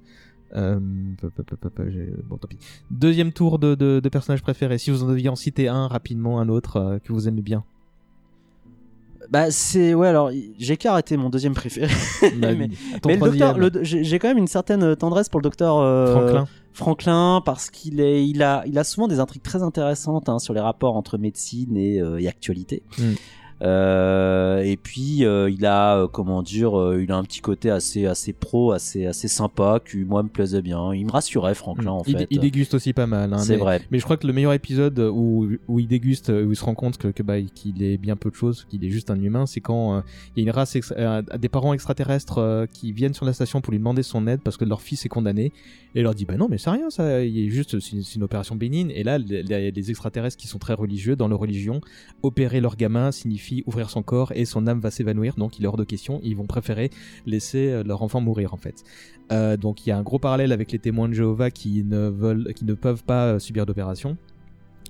Euh, pa- pa- pa- pa- pa- j'ai- bon, tant pis. Deuxième tour de, de, de personnages préférés. Si vous en deviez en citer un rapidement, un autre euh, que vous aimez bien. Bah c'est ouais alors Gekar était mon deuxième préféré. Bah, mais le docteur, j'ai j'ai quand même une certaine tendresse pour le docteur euh, Franklin. Franklin parce qu'il est, il a, il a souvent des intrigues très intéressantes hein, sur les rapports entre médecine et, euh, et actualité. Mm. Euh, et puis euh, il a euh, comment dire euh, il a un petit côté assez assez pro assez assez sympa qui moi me plaisait bien il me rassurait Franklin en il, fait il déguste aussi pas mal. hein, C'est vrai. Mais je crois que le meilleur épisode où, où il déguste, où il se rend compte que, que, bah, qu'il est bien peu de choses, qu'il est juste un humain, c'est quand euh, il y a une race, euh, des parents extraterrestres euh, qui viennent sur la station pour lui demander son aide parce que leur fils est condamné. Et il leur dit, bah non, mais c'est rien, ça, il est juste, c'est une, opération bénigne. Et là, les- les extraterrestres qui sont très religieux, dans leur religion, opérer leur gamin signifie ouvrir son corps et son âme va s'évanouir, donc il est hors de question. Ils vont préférer laisser euh, leur enfant mourir, en fait. Euh, donc il y a un gros parallèle avec les témoins de Jéhovah qui ne veulent, qui ne peuvent pas euh, subir d'opération.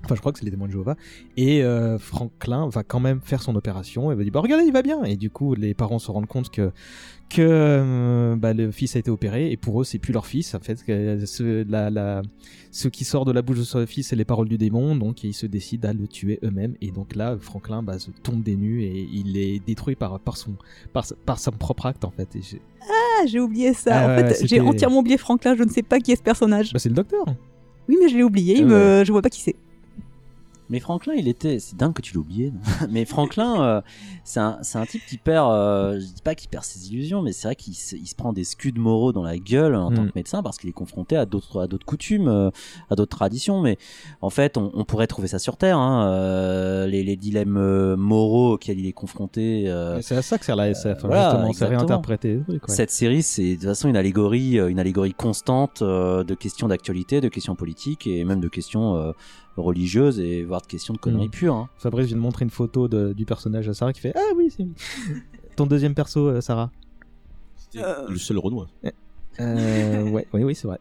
Enfin, je crois que c'est les témoins de Jéhovah. Et euh, Franklin va quand même faire son opération et va dire bah regardez, il va bien. Et du coup, les parents se rendent compte que que euh, bah, le fils a été opéré et pour eux, c'est plus leur fils. En fait, que ce, la, la, ce qui sort de la bouche de son fils, c'est les paroles du démon. Donc, ils se décident à le tuer eux-mêmes. Et donc là, Franklin bah, se tombe des nues et il est détruit par par son par, par son propre acte en fait. Et Ah, j'ai oublié ça. Ah en ouais, fait, j'ai entièrement oublié Franklin. Je ne sais pas qui est ce personnage. bah, c'est le docteur. Oui, mais je l'ai oublié. Ah me... Je vois pas qui c'est. Mais Franklin, il était. C'est dingue que tu l'aies oublié. non mais Franklin, euh, c'est un, un type qui perd. euh, je dis pas qu'il perd ses illusions, mais c'est vrai qu'il se, prend des scuds moraux dans la gueule en tant Mm. que médecin parce qu'il est confronté à d'autres, à d'autres coutumes, euh, à d'autres traditions. Mais en fait, on, on pourrait trouver ça sur Terre. Hein, euh, les, les dilemmes moraux auxquels il est confronté. C'est à ça que sert la SF. voilà, justement, c'est réinterpréter. Cette série, c'est de toute façon une allégorie, une allégorie constante de questions d'actualité, de questions politiques et même de questions religieuses et voire de questions de conneries Mm. pures. hein. Fabrice vient de montrer une photo de- du personnage à Sarah qui fait Ah oui, c'est. Ton deuxième perso, euh, Sarah C'était le seul Renoir. euh, Ouais, oui, oui, c'est vrai.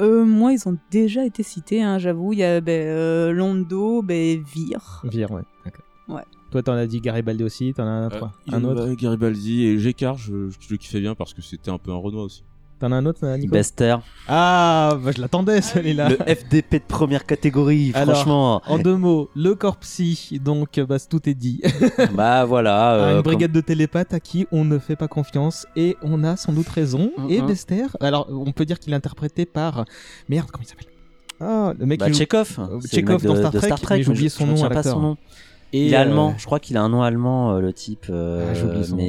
Euh, moi, ils ont déjà été cités, hein, j'avoue. Il y a ben, euh, Londo, ben, Vir. Vire, ouais. d'accord. Ouais. Toi, t'en as dit Garibaldi aussi, t'en as un, Euh, un autre Garibaldi et Gécard, je, je le kiffais bien parce que c'était un peu un Renoir aussi. T'en as un autre, euh, Nico Bester. Ah, bah, je l'attendais celui-là. Le FDP de première catégorie, Alors, franchement. En deux mots, le corps psy, donc bah, tout est dit. bah voilà. Euh, une brigade de télépathes à qui on ne fait pas confiance et on a sans doute raison. Mm, Et. Bester, alors on peut dire qu'il est interprété par. Merde, comment il s'appelle? Ah, le mec Bah, qui joue- Chekhov. Euh, Chekhov dans Star de Trek, Star Trek, mais j'ai mais oublié je- son je nom à pas son nom. Et, il est euh, allemand. Je crois qu'il a un nom allemand, euh, le type. euh, Ah, j'ai oublié son nom.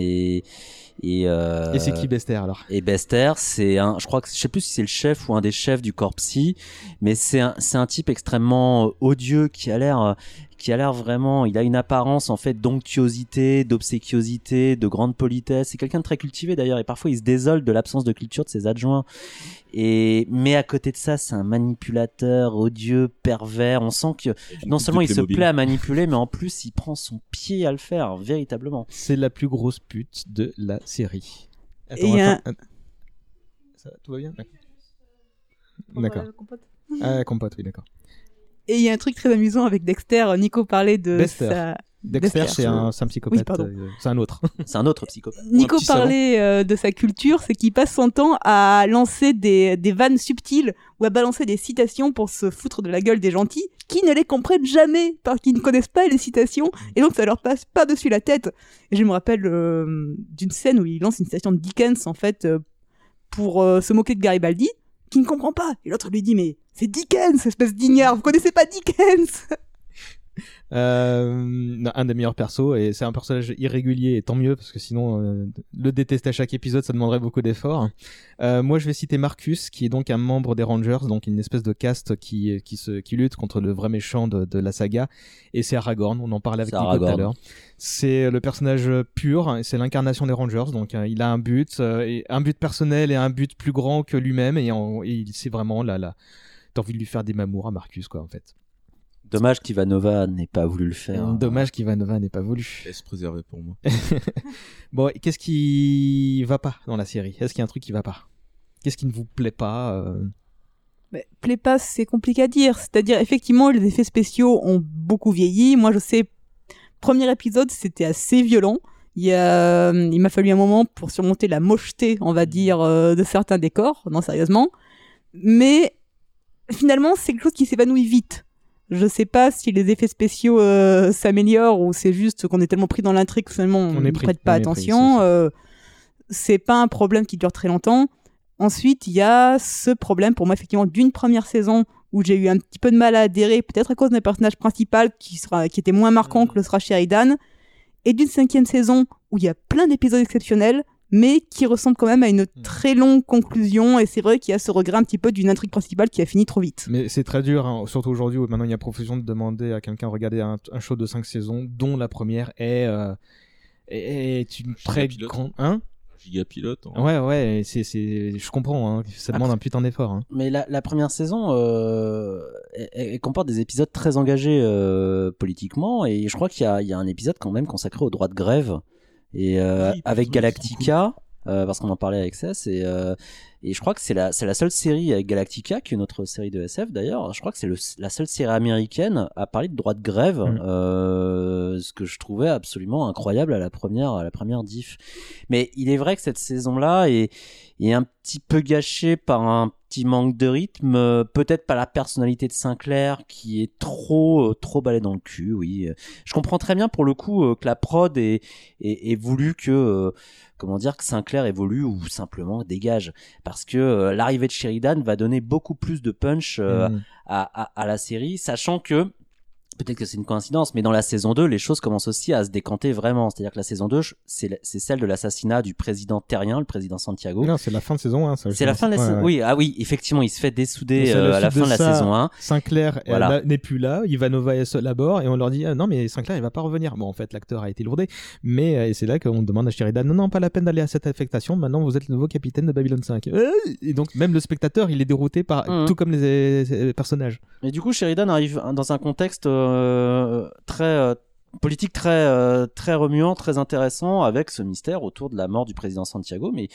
Et euh, Et c'est qui Bester alors? Et Bester, c'est un, je crois que je sais plus si c'est le chef ou un des chefs du corps psy, mais c'est un, c'est un type extrêmement euh, odieux qui a l'air, euh, qui a l'air vraiment, il a une apparence en fait d'onctuosité, d'obséquiosité, de grande politesse. C'est quelqu'un de très cultivé d'ailleurs, et parfois il se désole de l'absence de culture de ses adjoints. Et mais à côté de ça, c'est un manipulateur odieux, pervers. On sent que non seulement il se plaît à manipuler, mais en plus il prend son pied à le faire véritablement. C'est la plus grosse pute de la série. Et il y a attends, ça va Tout va bien D'accord. Compote. Ah, compote, oui, d'accord. Et il y a un truc très amusant avec Dexter. Nico parlait de Dexter. sa... Dexter, c'est un, psychopathe. Oui, pardon. euh, c'est un autre. C'est un autre psychopathe. Nico parlait euh, de sa culture, c'est qu'il passe son temps à lancer des, des vannes subtiles ou à balancer des citations pour se foutre de la gueule des gentils qui ne les comprennent jamais parce qu'ils ne connaissent pas les citations et donc ça leur passe pas dessus la tête. Et je me rappelle euh, d'une scène où il lance une citation de Dickens en fait euh, pour euh, se moquer de Garibaldi qui ne comprend pas. Et l'autre lui dit mais c'est Dickens, espèce d'ignare, vous connaissez pas Dickens? Euh, un des meilleurs persos et c'est un personnage irrégulier et tant mieux parce que sinon euh, le détester à chaque épisode ça demanderait beaucoup d'efforts. Euh, moi je vais citer Marcus qui est donc un membre des Rangers donc une espèce de caste qui qui se qui lutte contre le vrai méchant de, de la saga et c'est Aragorn on en parlait avec Nico tout à l'heure. C'est le personnage pur c'est l'incarnation des Rangers donc euh, il a un but et un but personnel et un but plus grand que lui-même et, en- et il c'est vraiment là là t'as envie de lui faire des mamours à Marcus quoi en fait. Dommage qu'Ivanova n'ait pas voulu le faire. Dommage qu'Ivanova n'ait pas voulu. Laisse préserver pour moi. bon, qu'est-ce qui va pas dans la série? Est-ce qu'il y a un truc qui va pas? Qu'est-ce qui ne vous plaît pas euh? Mais plaît pas, c'est compliqué à dire. C'est-à-dire, effectivement, les effets spéciaux ont beaucoup vieilli. Moi, je sais, premier épisode, c'était assez violent. Il, a- il m'a fallu un moment pour surmonter la mocheté, on va dire, euh, de certains décors. Non, sérieusement. Mais finalement, c'est quelque chose qui s'évanouit vite. Je sais pas si les effets spéciaux euh, s'améliorent ou c'est juste qu'on est tellement pris dans l'intrigue que finalement on ne prête pas on attention. Euh, c'est pas un problème qui dure très longtemps. Ensuite, il y a ce problème pour moi effectivement d'une première saison où j'ai eu un petit peu de mal à adhérer, peut-être à cause d'un personnage principal qui sera qui était moins marquant que le sera Sheridan, et d'une cinquième saison où il y a plein d'épisodes exceptionnels, mais qui ressemblent quand même à une très longue conclusion. Et c'est vrai qu'il y a ce regret un petit peu d'une intrigue principale qui a fini trop vite. Mais c'est très dur, hein, surtout aujourd'hui où maintenant il y a profusion de demander à quelqu'un de regarder un, un show de 5 saisons, dont la première est, euh, est, une très pilote. grande. Hein Gigapilote. hein. Ouais, ouais, c'est, c'est, je comprends, hein, ça demande un putain d'effort. Hein. Mais la, la première saison, euh, elle, elle comporte des épisodes très engagés euh, politiquement, et je crois qu'il y a, il y a un épisode quand même consacré au droit de grève, et euh, Oui, avec Galactica, euh, parce qu'on en parlait avec Cess, et, euh, et je crois que c'est la, c'est la seule série avec Galactica, qui est notre série de SF d'ailleurs, je crois que c'est le- la seule série américaine à parler de droit de grève, Mm. euh, ce que je trouvais absolument incroyable à la première, à la première diff. Mais il est vrai que cette saison-là est, est un petit peu gâchée par un petit manque de rythme, euh, peut-être pas la personnalité de Sinclair qui est trop, euh, trop balai dans le cul, oui. Je comprends très bien pour le coup euh, que la prod ait, ait, ait voulu que, comment dire, que Sinclair évolue ou simplement dégage. Parce que l'arrivée de Sheridan va donner beaucoup plus de punch Mm. à, à, à la série, sachant que Peut-être que c'est une coïncidence, mais dans la saison 2, les choses commencent aussi à se décanter vraiment. C'est-à-dire que la saison 2, je- c'est celle de l'assassinat du président terrien, le président Santiago. Non, c'est la fin de saison 1. ça, C'est la fin de la saison. ouais. Oui, ah oui, effectivement, il se fait dessouder euh, à la fin de la ça, saison 1. Sinclair Voilà. n'est plus là, Ivanova est seule à bord et on leur dit ah, non mais Sinclair il va pas revenir. Bon en fait l'acteur a été lourdé, mais euh, c'est là qu'on demande à Sheridan non non pas la peine d'aller à cette affectation. Maintenant vous êtes le nouveau capitaine de Babylon 5. Euh, Et donc même le spectateur il est dérouté par Mhm. tout comme les personnages. Et du coup, Sheridan arrive dans un contexte euh, très euh, politique très euh, très remuant, très intéressant, avec ce mystère autour de la mort du président Santiago, mais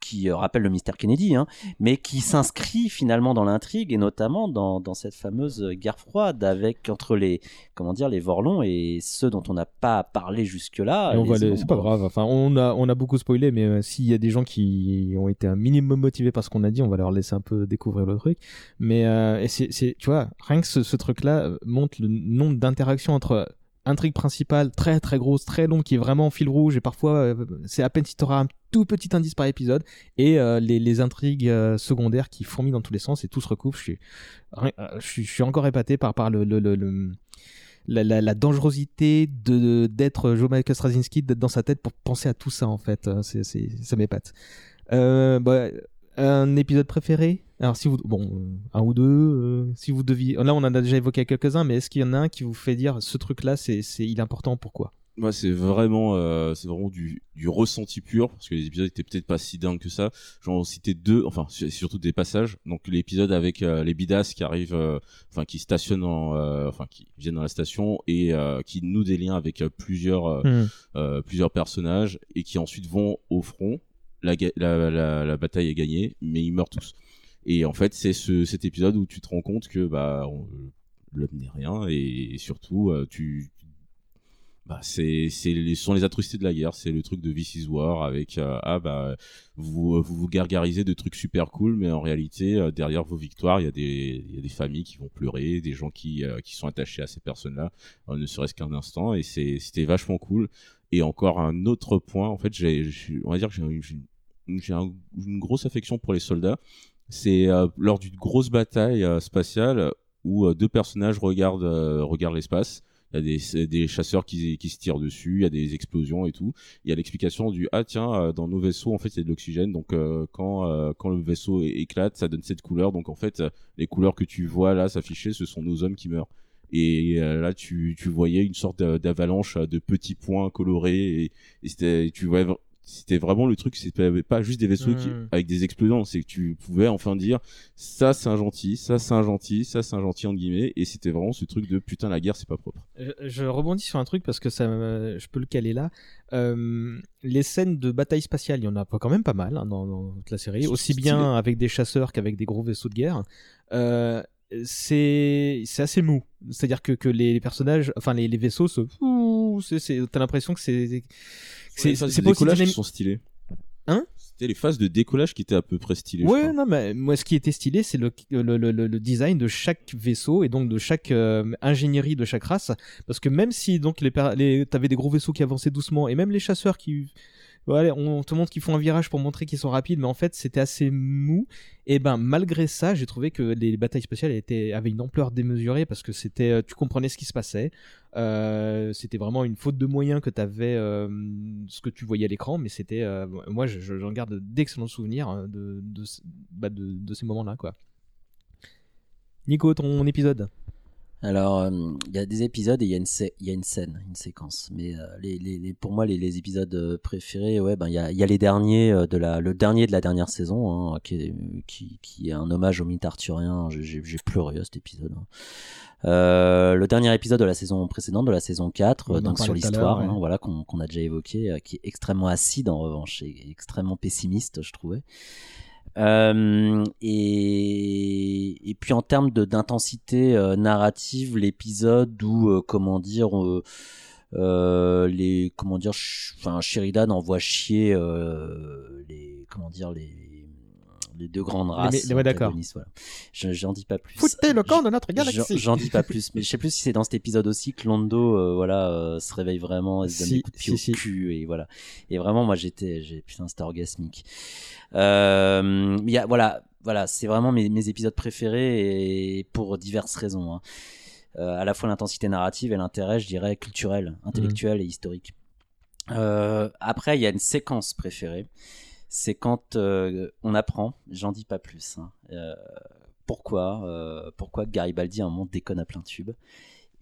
qui euh, rappelle le mystère Kennedy, hein, mais qui s'inscrit finalement dans l'intrigue et notamment dans, dans cette fameuse guerre froide avec entre les comment dire les Vorlons et ceux dont on n'a pas parlé jusque-là. Les c'est pas grave. Enfin, on a, on a beaucoup spoilé, mais euh, s'il y a des gens qui ont été un minimum motivés par ce qu'on a dit, on va leur laisser un peu découvrir le truc. Mais euh, c'est, tu vois, rien que ce, ce truc-là montre le nombre d'interactions entre intrigue principale très très grosse, très longue, qui est vraiment en fil rouge et parfois euh, c'est à peine si t'auras un tout petit indice par épisode et euh, les, les intrigues euh, secondaires qui fourmillent dans tous les sens et tout se recoupe. Je suis, je suis, je suis encore épaté par par le, le, le- le- la, la, la dangerosité de d'être Joe Michael Straczynski, d'être dans sa tête pour penser à tout ça en fait. C'est, c'est, ça m'épate. Euh, bah, un épisode préféré? Alors si vous bon un ou deux, euh, si vous deviez. Là on en a déjà évoqué quelques-uns, mais est-ce qu'il y en a un qui vous fait dire ce truc-là c'est c'est il est important pourquoi? Moi, c'est vraiment, euh, c'est vraiment du, du ressenti pur, parce que les épisodes étaient peut-être pas si dingues que ça. J'en citais deux, enfin, surtout des passages. Donc, l'épisode avec euh, les bidas qui arrivent, euh, enfin, qui stationnent en, enfin, qui viennent dans la station et qui nouent des liens avec plusieurs, Hmm. plusieurs personnages et qui ensuite vont au front. La, bataille est gagnée, mais ils meurent tous. Et en fait, c'est ce, cet épisode où tu te rends compte que bah l'homme n'est rien et, surtout euh, tu bah c'est ce sont les atrocités de la guerre c'est le truc de This is War avec euh, ah bah vous vous gargarisez de trucs super cool mais en réalité euh, derrière vos victoires il y a des y a des familles qui vont pleurer des gens qui qui sont attachés à ces personnes là ne serait-ce qu'un instant et c'était vachement cool et encore un autre point en fait j'ai on va dire que j'ai une- j'ai un- une grosse affection pour les soldats c'est euh, lors d'une grosse bataille euh, spatiale où euh, deux personnages regardent regardent l'espace il y a des, des chasseurs qui, qui se tirent dessus, il y a des explosions et tout. Il y a l'explication du ah tiens dans nos vaisseaux en fait il y a de l'oxygène donc quand quand le vaisseau éclate ça donne cette couleur donc en fait les couleurs que tu vois là s'afficher ce sont nos hommes qui meurent. Et là tu, tu voyais une sorte d'a- d'avalanche de petits points colorés et, tu voyais c'était vraiment le truc c'était pas juste des vaisseaux qui, Mm. avec des explosions c'est que tu pouvais enfin dire ça c'est un gentil ça c'est un gentil ça c'est un gentil entre guillemets et c'était vraiment ce truc de putain la guerre c'est pas propre Je, je rebondis sur un truc parce que ça, je peux le caler là. Euh, les scènes de bataille spatiale, il y en a quand même pas mal hein, dans, dans toute la série, aussi bien avec des chasseurs qu'avec des gros vaisseaux de guerre. Euh, c'est c'est assez mou. C'est-à-dire que, que les, personnages, enfin les, les vaisseaux, se, c'est- c'est- t'as l'impression que c'est c'est c'est pas aussi qui sont stylés. Hein? C'était les phases de décollage qui étaient à peu près stylées Ouais, non, mais moi, ce qui était stylé, c'est le, le, le, le- le design de chaque vaisseau et donc de chaque euh, ingénierie de chaque race. Parce que même si donc les, les t'avais des gros vaisseaux qui avançaient doucement et même les chasseurs qui, voilà, on te montre qu'ils font un virage pour montrer qu'ils sont rapides, mais en fait c'était assez mou. Et ben malgré ça, j'ai trouvé que les batailles spatiales étaient avaient une ampleur démesurée parce que c'était, euh, tu comprenais ce qui se passait. Euh, c'était vraiment une faute de moyens que tu avais ce que tu voyais à l'écran, mais c'était, euh, moi je- je- j'en garde d'excellents souvenirs euh, ce- bah, de, de ces moments-là quoi. Nico, ton épisode? Alors, euh, il y a des épisodes et il y, a une sé- il y a une scène, une séquence. Mais euh, les, les, les- pour moi, les, les épisodes euh, préférés, ouais, ben il y a, il y a les derniers de la, le dernier de la dernière saison, hein, qui, est, qui, qui est un hommage au mythe arthurien. J'ai- pleuré à cet épisode. hein. Euh, le dernier épisode de la saison précédente, de la saison 4, On euh, en donc sur l'histoire, ouais. hein, voilà, qu'on a déjà évoqué, euh, qui est extrêmement acide en revanche et extrêmement pessimiste, je trouvais. Euh, et, puis en termes d'intensité euh, narrative, l'épisode où, euh, comment dire, les, comment dire, enfin Sheridan envoie chier les, comment dire, les, les deux grandes races. les- ouais, d'accord. voilà. J'en dis pas plus. Foutez le camp de notre galaxie. J'en dis pas plus, mais je sais plus si c'est dans cet épisode aussi que Lando, euh, voilà, euh, se réveille vraiment, et se donne Si, des coups de pied si, au si. cul et voilà. Et vraiment, moi, j'étais, j'ai, putain, c'était orgasmique. Euh, il y a, voilà, voilà, c'est vraiment mes, mes épisodes préférés et pour diverses raisons. hein. Euh, à la fois l'intensité narrative et l'intérêt, je dirais, culturel, intellectuel et historique. Après, il y a une séquence préférée. C'est quand euh, on apprend, j'en dis pas plus, hein, euh, pourquoi, euh, pourquoi Garibaldi à un moment déconne à plein tube.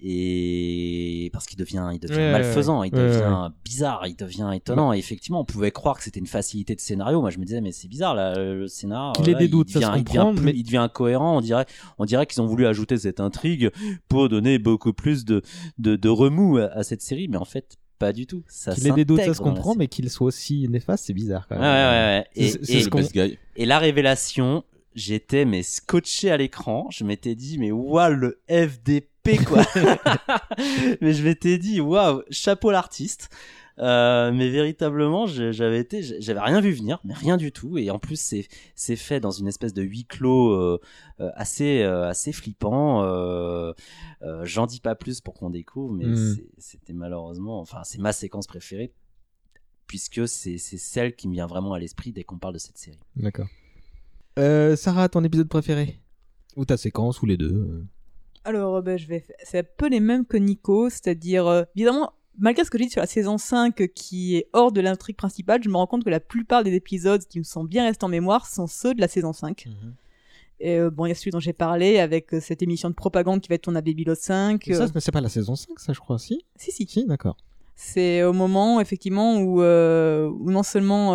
Et parce qu'il devient, il devient Ouais, malfaisant, il ouais, devient bizarre, il devient étonnant. Et effectivement, on pouvait croire que c'était une facilité de scénario. Moi, je me disais, mais c'est bizarre, là, le scénar. Qu'il ait là, des il doutes, ça se devient- il devient plus- mais- il devient incohérent. On dirait, on dirait qu'ils ont voulu ajouter cette intrigue pour donner beaucoup plus de, de, de remous à, à cette série. Mais en fait, pas du tout. Ça Qu'il ait des doutes, ça se comprend, mais qu'il soit aussi néfaste, c'est bizarre quand Ouais, même. ouais, ouais. Et, C'est- c'est et- ce qu'on- et la révélation, j'étais mais scotché à l'écran. Je m'étais dit, mais waouh, le FDP, quoi. mais je m'étais dit, waouh, chapeau l'artiste. Euh, mais véritablement, j'avais été, j'avais rien vu venir, mais rien du tout. Et en plus, c'est c'est fait dans une espèce de huis clos euh, euh, assez euh, assez flippant. Euh, euh, J'en dis pas plus pour qu'on découvre, mais Mm. c'est- c'était malheureusement, enfin, c'est ma séquence préférée puisque c'est celle qui me vient vraiment à l'esprit dès qu'on parle de cette série. D'accord. Euh, Sarah, ton épisode préféré? Ou ta séquence, ou les deux. Alors, ben, je vais. C'est un peu les mêmes que Nico, c'est-à-dire, euh, évidemment, malgré ce que j'ai dit sur la saison 5 euh, qui est hors de l'intrigue principale, je me rends compte que la plupart des épisodes qui me sont bien restés en mémoire sont ceux de la saison 5. Et euh, bon, il y a celui dont j'ai parlé avec euh, cette émission de propagande qui va être tournée à Babylon 5. Ça, mais c'est pas la saison 5, ça, je crois, si? Si, si. Si, d'accord. C'est au moment, effectivement, où, où non seulement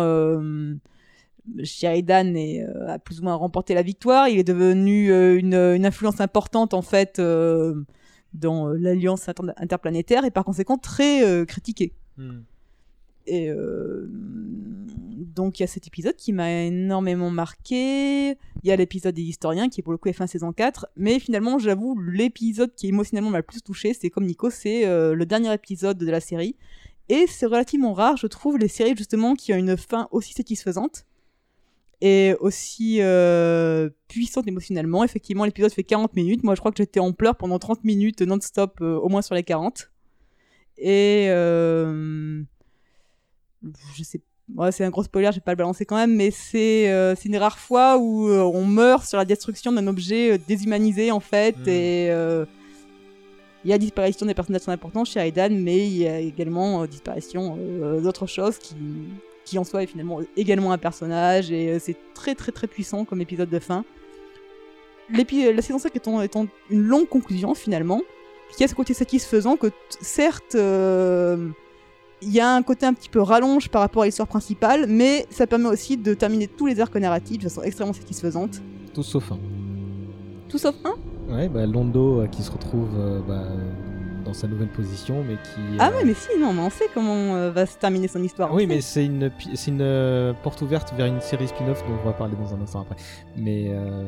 Sheridan est, a plus ou moins remporté la victoire, il est devenu une, une influence importante, en fait, dans euh, l'Alliance inter- interplanétaire, et par conséquent très euh, critiqué. Et euh, donc il y a cet épisode qui m'a énormément marqué. Il y a l'épisode des historiens qui est pour le coup F1 saison 4. Mais finalement, j'avoue, l'épisode qui émotionnellement m'a le plus touché, c'est comme Nico, c'est euh, le dernier épisode de la série. Et c'est relativement rare, je trouve, les séries justement qui ont une fin aussi satisfaisante et aussi euh, puissante émotionnellement. Effectivement, l'épisode fait 40 minutes. Moi, je crois que j'étais en pleurs pendant 30 minutes non-stop, euh, au moins sur les 40. Et euh, je sais ouais, c'est un gros spoiler, je vais pas le balancer quand même, mais c'est une rare fois où on meurt sur la destruction d'un objet déshumanisé en fait, Hmm. et il y a disparition des personnages importants chez Aidan, mais il y a également disparition d'autres choses qui qui en soi est finalement également un personnage, et euh, c'est très très très puissant comme épisode de fin. L'épi- la saison 5 étant, étant une longue conclusion finalement, qui a ce côté satisfaisant que certes euh, il y a un côté un petit peu rallonge par rapport à l'histoire principale, mais ça permet aussi de terminer tous les arcs narratifs de façon extrêmement satisfaisante. Tout sauf un. Tout sauf un? Ouais, bah, Londo euh, qui se retrouve euh, bah, sa nouvelle position, mais qui. Ah euh, ouais, mais si, non, mais on sait comment euh, va se terminer son histoire. Oui, mais c'est une, c'est une euh, porte ouverte vers une série spin-off dont on va parler dans un instant après. Mais euh,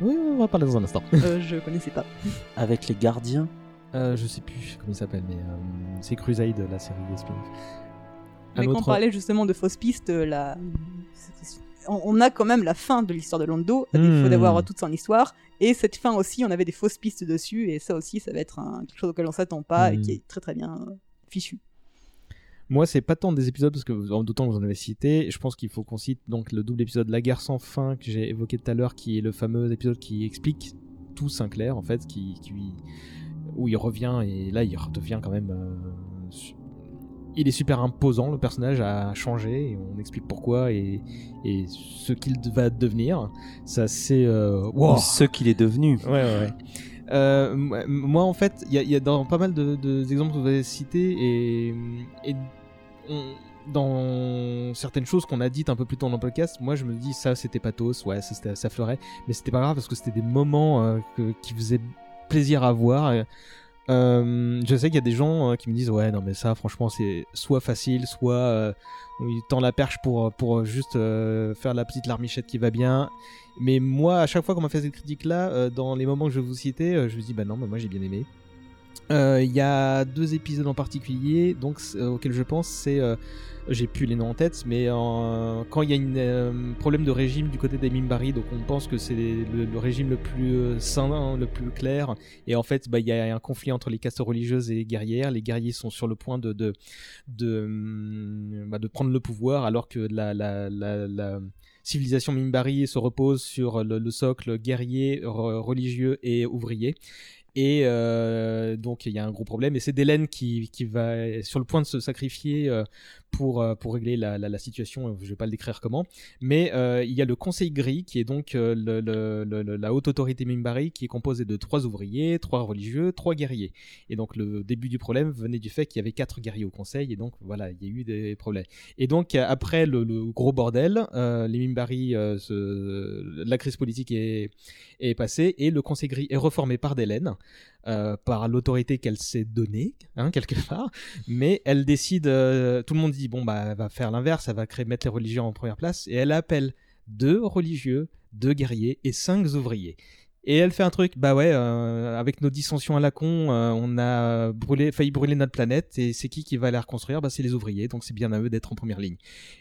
oui, on va parler dans un instant. Euh, je connaissais pas. Avec les gardiens Euh, je sais plus comment il s'appelle, mais euh, c'est Crusade, la série des spin-off. Mais quand on parlait justement de fausses pistes, euh, la... on on a quand même la fin de l'histoire de Londo, à défaut Hmm. d'avoir toute son histoire. Et cette fin aussi, on avait des fausses pistes dessus, et ça aussi, ça va être un- quelque chose auquel on s'attend pas, et Hmm. qui est très très bien euh, fichu. Moi, c'est pas tant des épisodes parce que d'autant que vous en avez cité. Je pense qu'il faut qu'on cite donc le double épisode La guerre sans fin que j'ai évoqué tout à l'heure, qui est le fameux épisode qui explique tout Sinclair en fait, qui, qui où il revient et là il redevient quand même. euh, il est super imposant, le personnage a changé et on explique pourquoi et, et ce qu'il va devenir. Ça c'est euh, wow. Ce qu'il est devenu. Ouais, ouais, ouais. Euh, moi- en fait, il y, a- il y a dans pas mal de, de- d'exemples que vous avez cités et, et on- dans certaines choses qu'on a dites un peu plus tôt dans le podcast, moi je me dis ça c'était pathos, ouais, ça, ça fleurait, mais c'était pas grave parce que c'était des moments euh, que- qui faisaient plaisir à voir. Et, euh, je sais qu'il y a des gens euh, qui me disent ouais non mais ça franchement c'est soit facile soit euh, il tend la perche pour pour juste faire la petite larmichette qui va bien. Mais moi à chaque fois qu'on m'a fait cette critique là dans les moments que je vous euh, je me dis bah non mais moi j'ai bien aimé Euh, il y a deux épisodes en particulier donc euh, auxquels je pense c'est euh, j'ai plus les noms en tête mais euh, quand il y a un problème de régime du côté des Mimbari donc on pense que c'est le, régime le plus euh, sain hein, le plus clair. Et en fait bah, il y a un conflit entre les castes religieuses et guerrières. Les guerriers sont sur le point de de de, hum, bah, de prendre le pouvoir alors que la, la, la, la civilisation Mimbari se repose sur le, le socle guerrier re- religieux et ouvrier et euh, donc il y a un gros problème et c'est Délène qui, va sur le point de se sacrifier euh, pour, euh, pour régler la, situation, je vais pas le décrire comment, mais il y a le Conseil Gris qui est donc la haute autorité Mimbari qui est composée de trois ouvriers, trois religieux, trois guerriers. Et donc le début du problème venait du fait qu'il y avait quatre guerriers au Conseil et donc voilà, il y a eu des problèmes. Et donc après le, gros bordel, les Mimbari, la crise politique est, est passée et le Conseil Gris est reformé par Délène. Euh, par l'autorité qu'elle s'est donnée, hein, quelque part, mais elle décide, euh, tout le monde dit, bon, bah, elle va faire l'inverse, elle va mettre les religions en première place, et elle appelle deux religieux, deux guerriers et cinq ouvriers. Et elle fait un truc, bah ouais, euh, avec nos dissensions à la con, euh, on a brûlé, failli brûler notre planète, et c'est qui qui va la reconstruire? Bah c'est les ouvriers, donc c'est bien à eux d'être en première ligne.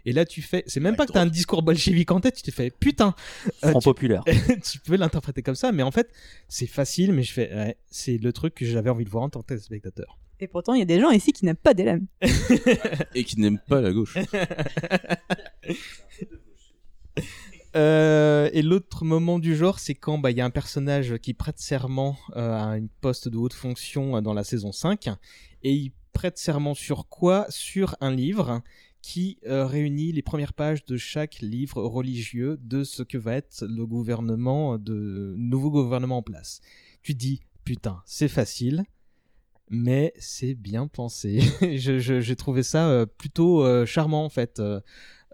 Et là tu fais, c'est même pas que t'as un discours bolchevique en tête, tu te fais, putain Front tu- populaire. tu peux l'interpréter comme ça, mais en fait c'est facile, mais je fais, ouais, c'est le truc que j'avais envie de voir en tant que spectateur. Et pourtant, il y a des gens ici qui n'aiment pas Délem. Et qui n'aime pas la gauche. Euh, et l'autre moment du genre, c'est quand bah, il y a un personnage qui prête serment euh, à une poste de haute fonction euh, dans la saison 5, et il prête serment sur quoi? Sur un livre qui réunit les premières pages de chaque livre religieux de ce que va être le gouvernement, de nouveau gouvernement en place. Tu dis, putain, c'est facile, mais c'est bien pensé. j'ai trouvé ça plutôt charmant en fait.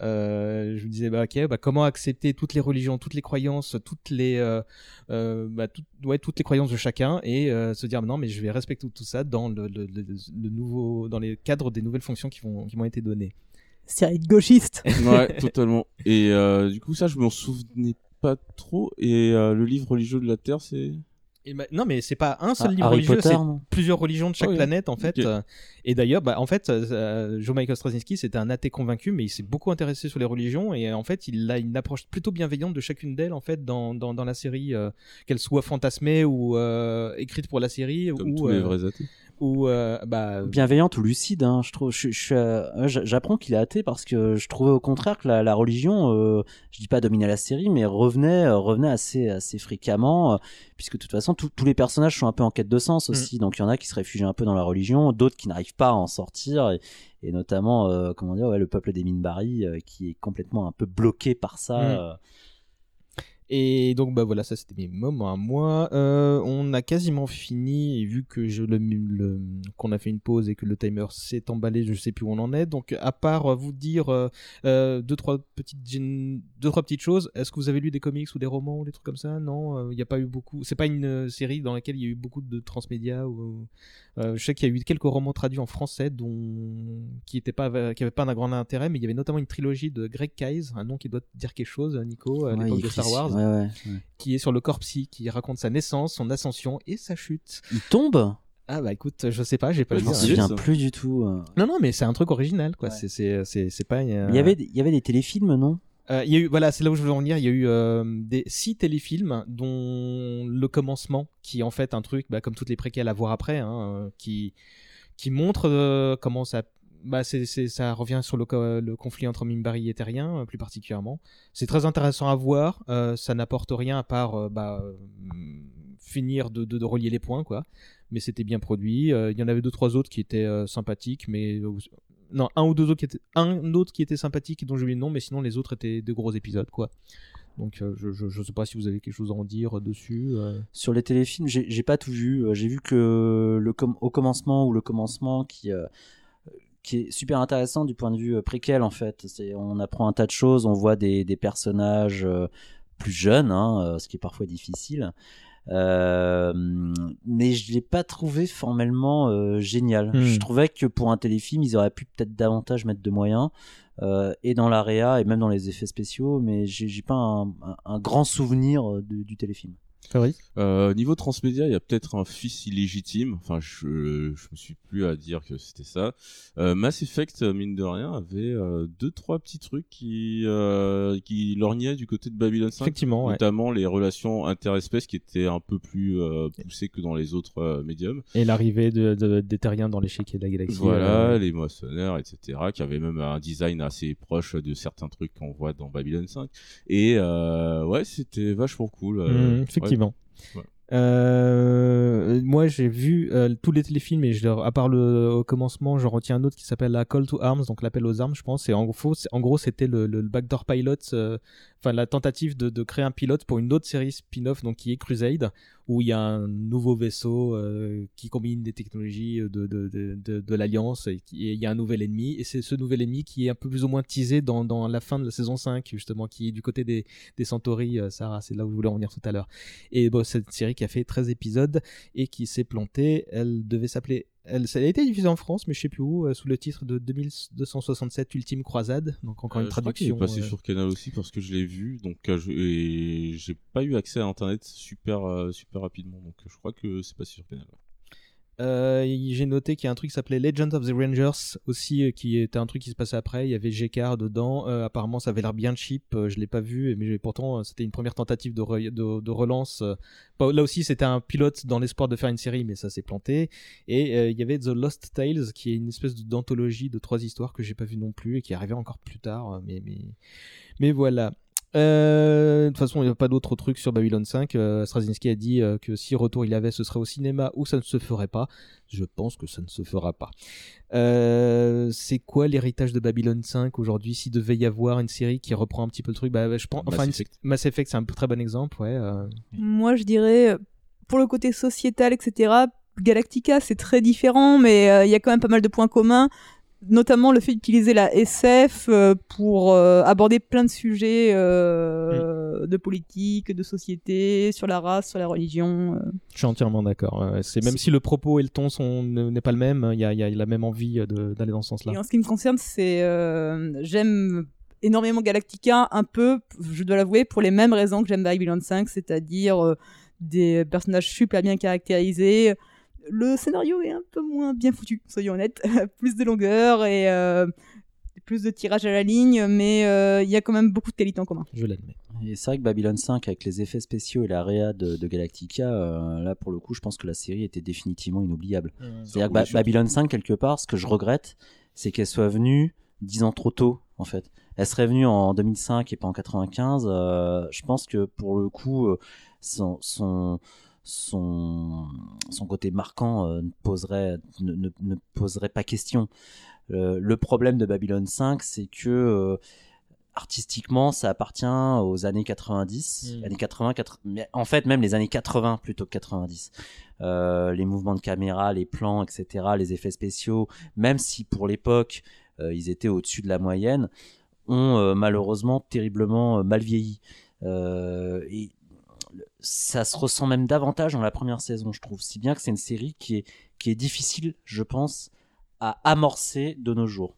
Euh, je me disais bah ok bah comment accepter toutes les religions toutes les croyances toutes les euh, euh, bah, tout- ouais, toutes les croyances de chacun et euh, se dire non mais je vais respecter tout ça dans le, le- le- le nouveau dans les cadres des nouvelles fonctions qui vont qui m'ont été données Série de gauchistes. ouais, totalement. Et euh, du coup, ça, je m'en souvenais pas trop. Et euh, le livre religieux de la Terre, c'est? Et bah, non, mais c'est pas un seul Ah, livre Harry religieux, Potter, c'est non plusieurs religions de chaque oui. planète en fait. Euh, Et d'ailleurs, bah, en fait, euh, Joe Michael Straczynski c'était un athée convaincu, mais il s'est beaucoup intéressé sur les religions et euh, en fait, il a une approche plutôt bienveillante de chacune d'elles en fait dans, dans, dans la série, euh, qu'elle soit fantasmée ou euh, écrite pour la série Comme ou tous les euh, vrais athées. Ou euh, bah bienveillante ou lucide hein, je trouve je, je suis, euh, j'apprends qu'il est athée parce que je trouvais au contraire que la, la religion euh, je dis pas dominer la série mais revenait euh, revenait assez assez fréquemment euh, puisque de toute façon tous tous les personnages sont un peu en quête de sens aussi. Donc il y en a qui se réfugient un peu dans la religion d'autres qui n'arrivent pas à en sortir et, et notamment comment dire ouais, le peuple des Minbari qui est complètement un peu bloqué par ça Mm. Euh. Et donc bah voilà, ça c'était mes moments à moi. Euh, on a quasiment fini et vu que je le, le- qu'on a fait une pause et que le timer s'est emballé, je sais plus où on en est. Donc à part euh, vous dire euh, euh, deux trois petites deux trois petites choses. Est-ce que vous avez lu des comics ou des romans ou des trucs comme ça? Non, il n'y a pas eu beaucoup. C'est pas une euh, série dans laquelle il y a eu beaucoup de transmédia ou euh, je sais qu'il y a eu quelques romans traduits en français dont qui étaient pas qui avaient pas un grand intérêt, mais il y avait notamment une trilogie de Greg Keyes, un nom qui doit te dire quelque chose, Nico, à Ouais, l'époque de Star Wars ouais, ouais, ouais. qui est sur le Corpsy, qui raconte sa naissance, son ascension et sa chute. il tombe Ah bah écoute, je sais pas, j'ai pas je m'en souviens plus du tout euh. Non non, mais c'est un truc original quoi. Ouais. C'est c'est c'est c'est pas. euh, il y avait il y avait des téléfilms non? Euh, il y a eu voilà, c'est là où je voulais en venir. Il y a eu euh, des six téléfilms, dont le commencement, qui est en fait un truc, bah, comme toutes les préquelles à voir après, hein, qui qui montre euh, comment ça. Bah, c'est, ça revient sur le, co- le conflit entre Mimbari et Terrien, euh, plus particulièrement. C'est très intéressant à voir. euh, ça n'apporte rien à part euh, bah, finir de, de, relier les points, quoi. Mais c'était bien produit. Il y en avait deux, trois autres qui étaient sympathiques, mais non, un ou deux autres qui étaient, un autre qui était sympathique et dont j'ai oublié le nom, mais sinon les autres étaient de gros épisodes, quoi. Donc je, je sais pas si vous avez quelque chose à en dire dessus. Sur les téléfilms, j'ai pas tout vu. J'ai vu que le au commencement ou le commencement qui qui est super intéressant du point de vue euh, préquel en fait. On apprend un tas de choses, on voit des, des personnages euh, plus jeunes, hein, euh, ce qui est parfois difficile. Euh, mais je l'ai pas trouvé formellement euh, génial. Hmm. Je trouvais que pour un téléfilm, ils auraient pu peut-être davantage mettre de moyens euh, et dans l'area et même dans les effets spéciaux, mais j'ai pas un, un- un grand souvenir de- du téléfilm. Euh, niveau transmédia, il y a peut-être un fils illégitime. Enfin, je, je me suis plus à dire que c'était ça. Euh, Mass Effect, mine de rien, avait euh, deux trois petits trucs qui euh, qui lorgnaient du côté de Babylon 5. Effectivement, ouais. notamment les relations interespèces qui étaient un peu plus euh, poussées que dans les autres euh, médiums. Et l'arrivée de, de, des Terriens dans l'échiquier de la galaxie. Voilà, euh, les moissonneurs, etc., qui avaient même un design assez proche de certains trucs qu'on voit dans Babylon 5. Et euh, ouais, c'était vachement cool. euh, Mhm, effectivement. Ouais. Euh, moi, j'ai vu euh, tous les téléfilms et à part le commencement, j'en retiens un autre qui s'appelle la Call to Arms, donc l'appel aux armes, je pense. Et en gros, c'était le, backdoor pilot, euh, enfin la tentative de, créer un pilote pour une autre série spin-off, donc qui est Crusade, où il y a un nouveau vaisseau euh, qui combine des technologies de, de, l'Alliance et, il y a un nouvel ennemi. Et c'est ce nouvel ennemi qui est un peu plus ou moins teasé dans, la fin de la saison 5, justement, qui est du côté des, Centauri, euh, Sarah, c'est là où je voulais en venir tout à l'heure. Et cette série qui a fait 13 épisodes et qui s'est plantée, elle devait s'appeler. Elle, ça a été diffusée en France, mais je sais plus où, euh, sous le titre de 2267 Ultime Croisade. Donc encore Euh, une je crois est traduction. passé euh, sur Canal aussi parce que je l'ai vu, donc euh, j'ai pas eu accès à Internet super euh, super rapidement, donc je crois que c'est passé sur Canal. ouais. Euh, J'ai noté qu'il y a un truc qui s'appelait Legend of the Rangers aussi, euh, qui était un truc qui se passait après. Il y avait GK dedans. Euh, apparemment, ça avait l'air bien cheap. Je l'ai pas vu, mais pourtant, c'était une première tentative de, re- de, de relance. Là aussi, c'était un pilote dans l'espoir de faire une série, mais ça s'est planté. Et il y avait The Lost Tales, qui est une espèce d'anthologie de trois histoires que j'ai pas vu non plus et qui arrivé encore plus tard. mais, mais voilà. Euh, de toute façon, il n'y a pas d'autres trucs sur Babylon 5. Euh, Straczynski a dit euh, que si retour il avait, ce serait au cinéma ou ça ne se ferait pas. Je pense que ça ne se fera pas. Euh, c'est quoi l'héritage de Babylon 5 aujourd'hui S'il devait y avoir une série qui reprend un petit peu le truc, bah, je pense. Mass Enfin, une- Effect. Mass Effect, c'est un très bon exemple, ouais. euh. Moi, je dirais, pour le côté sociétal, etc., Galactica, c'est très différent, mais euh, il y a quand même pas mal de points communs. Notamment le fait d'utiliser la SF euh, pour euh, aborder plein de sujets euh, de politique, de société, sur la race, sur la religion. Je suis entièrement d'accord. C'est même si le propos et le ton sont ne- n'est pas le même, il y a, il y a la même envie d'aller dans ce sens-là. Et en ce qui me concerne, c'est j'aime énormément Galactica, un peu, je dois l'avouer, pour les mêmes raisons que j'aime Babylon 5, c'est-à-dire euh, des personnages super bien caractérisés. Le scénario est un peu moins bien foutu, soyons honnêtes. plus de longueur et euh, plus de tirage à la ligne, mais euh, il y a quand même beaucoup de qualités en commun. Je l'admets. Et c'est vrai que Babylon 5, avec les effets spéciaux et la réa de, de Galactica, euh, là pour le coup, je pense que la série était définitivement inoubliable. Mmh. C'est-à-dire que Ba-. Babylon 5, quelque part, ce que je regrette, c'est qu'elle soit venue dix ans trop tôt, en fait. Elle serait venue en 2005 et pas en 95. euh, je pense que pour le coup, euh, son, son, son, son côté marquant euh, ne, poserait, ne, ne- ne poserait pas question. Euh, le problème de Babylon 5, c'est que euh, artistiquement, ça appartient aux années 90, Mm. années 80, 80, mais en fait même les années 80 plutôt que 90. Euh, les mouvements de caméra, les plans, etc., les effets spéciaux, même si pour l'époque ils étaient au-dessus de la moyenne, ont malheureusement terriblement mal vieilli. Et ça se ressent même davantage dans la première saison, je trouve. Si bien que c'est une série qui est, difficile, je pense, à amorcer de nos jours.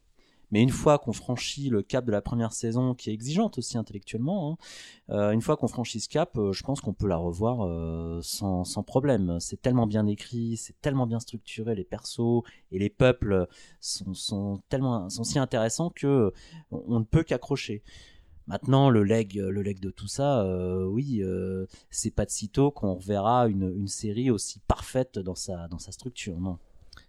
Mais une fois qu'on franchit le cap de la première saison, qui est exigeante aussi intellectuellement, hein, euh, une fois qu'on franchit ce cap, euh, je pense qu'on peut la revoir euh, sans, problème. C'est tellement bien écrit, c'est tellement bien structuré, les persos et les peuples sont, tellement sont si intéressants que on ne peut qu'accrocher. Maintenant, le leg, le leg de tout ça, euh, oui, euh, c'est pas de sitôt qu'on reverra une, une série aussi parfaite dans sa, dans sa structure, non.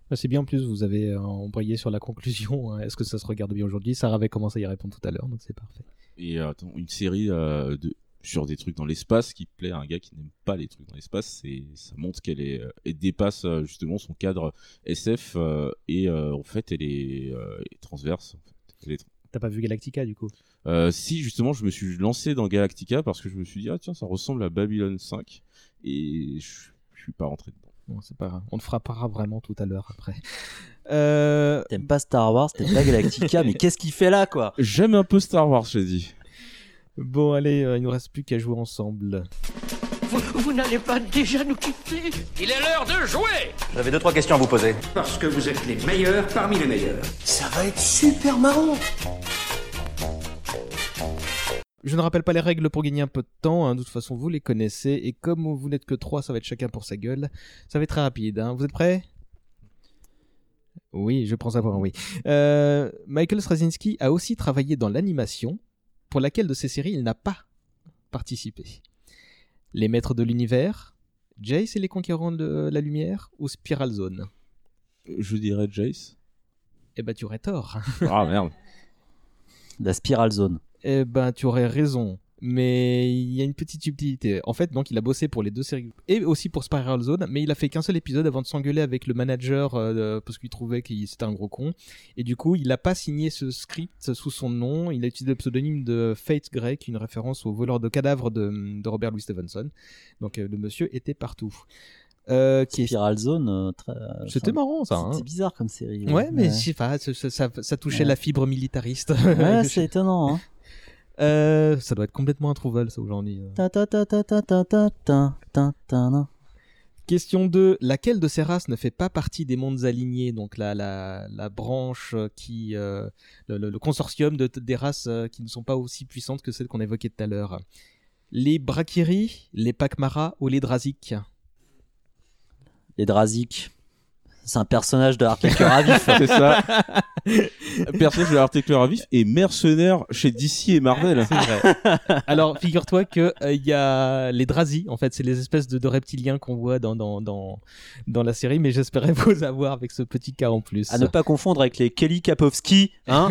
Bah, C'est bien en plus, vous avez euh, embrayé sur la conclusion. hein. Est-ce que ça se regarde bien aujourd'hui? Sarah avait commencé à y répondre tout à l'heure, donc c'est parfait. Et attends, une série euh, de sur des trucs dans l'espace qui plaît à un gars qui n'aime pas les trucs dans l'espace, c'est ça montre qu'elle est elle dépasse justement son cadre SF euh, et euh, en fait elle est, euh, elle est transverse. en fait. T'as pas vu Galactica du coup? Euh, si justement je me suis lancé dans Galactica parce que je me suis dit ah tiens ça ressemble à Babylon 5 et je, je suis pas rentré dedans. Bon, c'est pas grave. On te frappera vraiment tout à l'heure après. Euh... T'aimes pas Star Wars, t'aimes pas Galactica, mais qu'est-ce qu'il fait là, quoi? J'aime un peu Star Wars, j'ai dit. Bon, allez, euh, il nous reste plus qu'à jouer ensemble. Vous, vous n'allez pas déjà nous quitter? Il est l'heure de jouer J'avais deux trois questions à vous poser. Parce que vous êtes les meilleurs parmi les meilleurs. Ça va être super marrant. Je ne rappelle pas les règles pour gagner un peu de temps, hein, de toute façon vous les connaissez, et comme vous n'êtes que trois, ça va être chacun pour sa gueule. Ça va être très rapide, hein. vous êtes prêts? Oui, je pense avoir un oui. Euh, Michael Straczynski a aussi travaillé dans l'animation, pour laquelle de ces séries il n'a pas participé. Les Maîtres de l'Univers, Jace et les Conquérants de la Lumière, ou Spiral Zone? Je dirais Jace. Eh ben tu aurais tort. Ah merde. La Spiral Zone. Eh ben, tu aurais raison. Mais il y a une petite subtilité. En fait, donc, il a bossé pour les deux séries et aussi pour Spiral Zone, mais il a fait qu'un seul épisode avant de s'engueuler avec le manager euh, parce qu'il trouvait qu'il c'était un gros con. Et du coup, il n'a pas signé ce script sous son nom. Il a utilisé le pseudonyme de Fate Grey, qui est une référence au voleur de cadavres de, de Robert Louis Stevenson. Donc, euh, le monsieur était partout. Euh, qui est- Spiral Zone, euh, très- C'était marrant ça. hein. C'était bizarre comme série. Ouais, mais je sais pas, ça, ça- ça- ça touchait Ouais. la fibre militariste. Ouais, c'est étonnant. Hein. Euh, ça doit être complètement introuvable ça aujourd'hui. Question 2. Laquelle de ces races ne fait pas partie des mondes alignés? Donc la, la, la branche euh, qui... Euh, le, consortium de, des races euh, qui ne sont pas aussi puissantes que celles qu'on évoquait tout à l'heure. Les Brakiri, les Pakmara ou les Drazik? Les Drazik. C'est un personnage de Arctic à vif. C'est ça. Personnage de l'article à vif et mercenaire chez DC et Marvel. C'est vrai. Alors, figure-toi que euh, il y a les Drazi, en fait, c'est les espèces de, de reptiliens qu'on voit dans, dans, dans, dans la série, mais j'espérais vous avoir avec ce petit cas en plus. À ne pas confondre avec les Kelly Kapowski, hein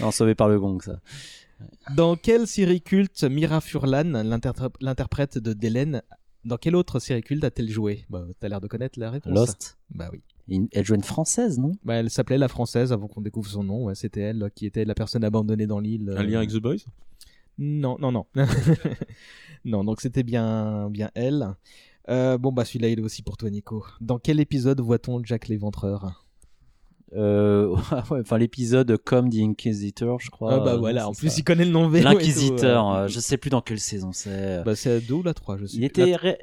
Non, sauvé par le gong, ça. Dans quelle série culte Mira Furlan, l'interpr- l'interprète de Delen, dans quelle autre série culte a-t-elle joué? Bah, T'as l'air de connaître la réponse. Lost. Bah oui. Une- Elle jouait une française, non? Bah, elle s'appelait la française avant qu'on découvre son nom. Ouais, C'était elle euh, qui était la personne abandonnée dans l'île. Un euh, lien avec The Boys? Non, non, non. non, donc c'était bien, bien elle. Euh, bon, bah celui-là, il est aussi pour toi, Nico. Dans quel épisode voit-on Jack l'éventreur? Euh, enfin l'épisode comme The Inquisitor, je crois. Ah bah Euh, voilà, en plus ça. il connaît le nom tout, L'inquisiteur, euh. je sais plus dans quelle saison c'est. Bah, c'est la 2 ou la 3, je sais Il plus. était La- ré-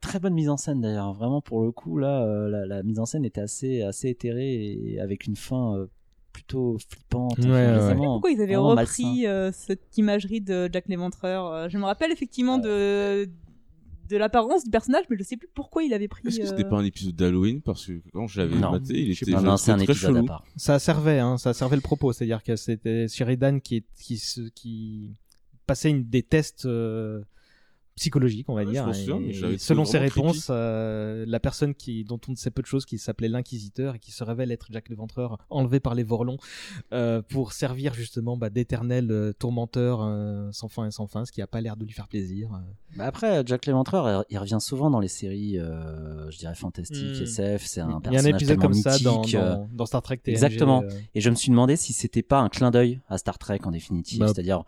très bonne mise en scène d'ailleurs. Vraiment pour le coup là, la, la mise en scène était assez assez éthérée et avec une fin plutôt flippante. Ouais, ouais. vraiment- Je sais plus pourquoi ils avaient repris euh, cette imagerie de Jack l'Éventreur. Je me rappelle effectivement de de l'apparence du personnage, mais je sais plus pourquoi il avait pris. Est-ce que c'était euh, pas un épisode d'Halloween Parce que quand je l'avais Non. maté, il était Non, le c'est un très épisode à chelou. part. Ça servait, hein, ça servait le propos, c'est-à-dire que c'était Sheridan qui, qui, qui passait une, des tests euh, psychologiques, on va Ouais, dire. et- et selon ses réponses, euh, la personne qui, dont on ne sait peu de choses, qui s'appelait l'inquisiteur et qui se révèle être Jack l'Éventreur, enlevé par les Vorlons, euh, pour servir justement bah, d'éternel euh, tourmenteur euh, sans fin et sans fin, ce qui a pas l'air de lui faire plaisir. Bah après, Jack l'Éventreur, il revient souvent dans les séries, euh, je dirais fantastiques, Hmm. SF. C'est un Il y a un personnage épisode tellement comme ça dans- mythique, dans- euh, dans Star Trek TNG, Exactement. euh. Et je me suis demandé si c'était pas un clin d'œil à Star Trek en définitive, Bah. c'est-à-dire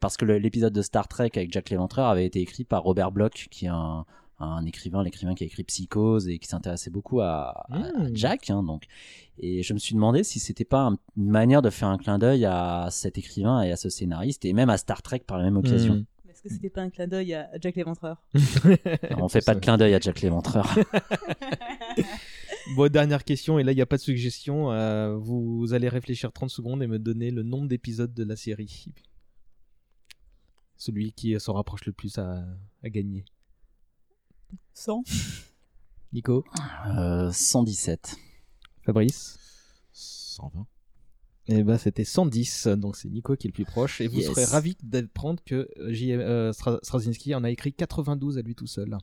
parce que l'épisode de Star Trek avec Jack l'Éventreur avait été écrit par Robert Bloch, qui est un, un écrivain, l'écrivain qui a écrit Psychose et qui s'intéressait beaucoup à, à- à Hmm. Jack. hein, donc, et je me suis demandé si c'était pas un- une manière de faire un clin d'œil à cet écrivain et à ce scénariste et même à Star Trek par la même occasion. Hmm. Est-ce que c'était pas un clin d'œil à Jack l'Éventreur? Non, on fait pas de clin d'œil à Jack l'Éventreur. Bon, dernière question, et là, il n'y a pas de suggestion. euh, vous allez réfléchir 30 secondes et me donner le nombre d'épisodes de la série. Celui qui s'en rapproche le plus à, à gagner. 100 Nico Euh, 117. Fabrice 120. Eh ben, c'était 110, donc c'est Nico qui est le plus proche. Et vous Yes. serez ravi d'apprendre que euh, J. euh, Stra- Straczynski en a écrit 92 à lui tout seul.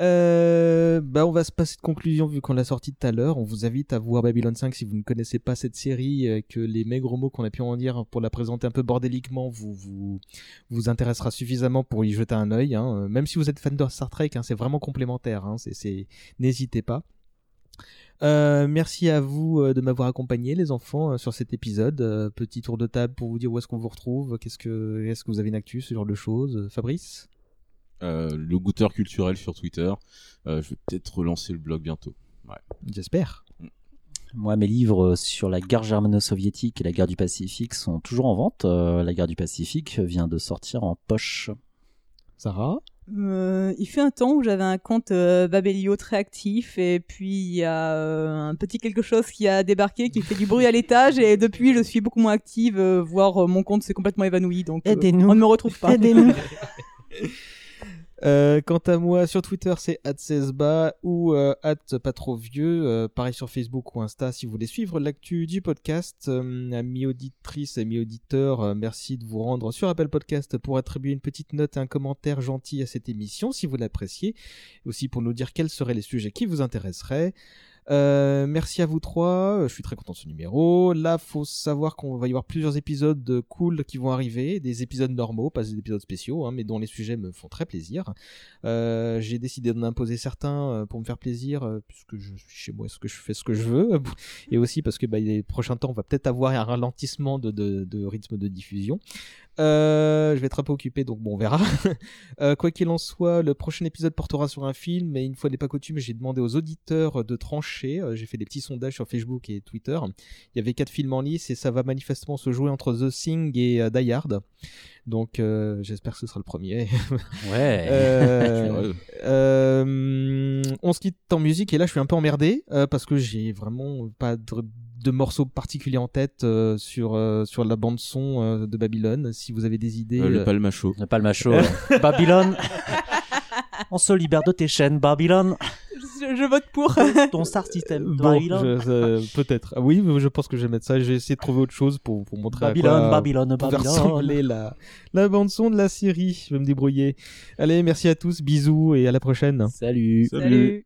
Euh, bah on va se passer de conclusion vu qu'on l'a sorti tout à l'heure. On vous invite à voir Babylon 5 si vous ne connaissez pas cette série, euh, que les maigres mots qu'on a pu en dire pour la présenter un peu bordéliquement vous vous, vous intéressera suffisamment pour y jeter un œil. hein. Euh, Même si vous êtes fan de Star Trek, hein, c'est vraiment complémentaire. hein. C'est- N'hésitez pas. Euh, merci à vous de m'avoir accompagné, les enfants, sur cet épisode. Petit tour de table pour vous dire où est-ce qu'on vous retrouve. Qu'est-ce que, est-ce que vous avez une actu, ce genre de choses, Fabrice? Euh, le goûteur culturel sur Twitter. Euh, je vais peut-être relancer le blog bientôt. Ouais. J'espère. Moi, mes livres sur la guerre germano-soviétique et la guerre du Pacifique sont toujours en vente. Euh, la guerre du Pacifique vient de sortir en poche. Sarah Euh, il fait un temps où j'avais un compte euh, Babelio très actif et puis il y a euh, un petit quelque chose qui a débarqué qui fait du bruit à l'étage et depuis je suis beaucoup moins active euh, voire euh, mon compte s'est complètement évanoui donc euh, Aidez-nous. on ne me retrouve pas. Aidez-nous. Euh, quant à moi, sur Twitter, c'est @csba ou euh, pas trop vieux. Euh, pareil sur Facebook ou Insta si vous voulez suivre l'actu du podcast. Euh, amis auditrices, amis auditeurs, euh, merci de vous rendre sur Apple Podcast pour attribuer une petite note et un commentaire gentil à cette émission si vous l'appréciez. Aussi pour nous dire quels seraient les sujets qui vous intéresseraient. Euh, merci à vous trois, je suis très content de ce numéro. Là, faut savoir qu'on va y avoir plusieurs épisodes de cool qui vont arriver, des épisodes normaux, pas des épisodes spéciaux, hein, mais dont les sujets me font très plaisir. Euh, J'ai décidé d'en imposer certains euh, pour me faire plaisir, euh, puisque je suis chez moi, est-ce que je fais ce que je veux, et aussi parce que bah, les prochains temps, on va peut-être avoir un ralentissement de, de rythme de diffusion. Euh, je vais être un peu occupé, donc bon, on verra. Euh, quoi qu'il en soit, le prochain épisode portera sur un film, mais une fois n'est pas coutume, j'ai demandé aux auditeurs de trancher. Euh, j'ai fait des petits sondages sur Facebook et Twitter. Il y avait quatre films en lice et ça va manifestement se jouer entre The Thing et euh, Die Hard. Donc euh, j'espère que ce sera le premier. Ouais. Euh, euh, on se quitte en musique et là je suis un peu emmerdé euh, parce que j'ai vraiment pas de, de morceaux particuliers en tête euh, sur euh, sur la bande son euh, de Babylone. Si vous avez des idées, Euh, le euh, palmacho. Le palmacho. Babylone. On se libère de tes chaînes, Babylone. Je, je vote pour. Ton star system, Bon, euh, peut-être. Ah oui, je pense que je vais mettre ça. Je vais essayer de trouver autre chose pour, pour montrer Babylone, à quoi Babylone, Babylone. ressembler la, la bande son de la série. Je vais me débrouiller. Allez, merci à tous, bisous et à la prochaine. Salut. Salut.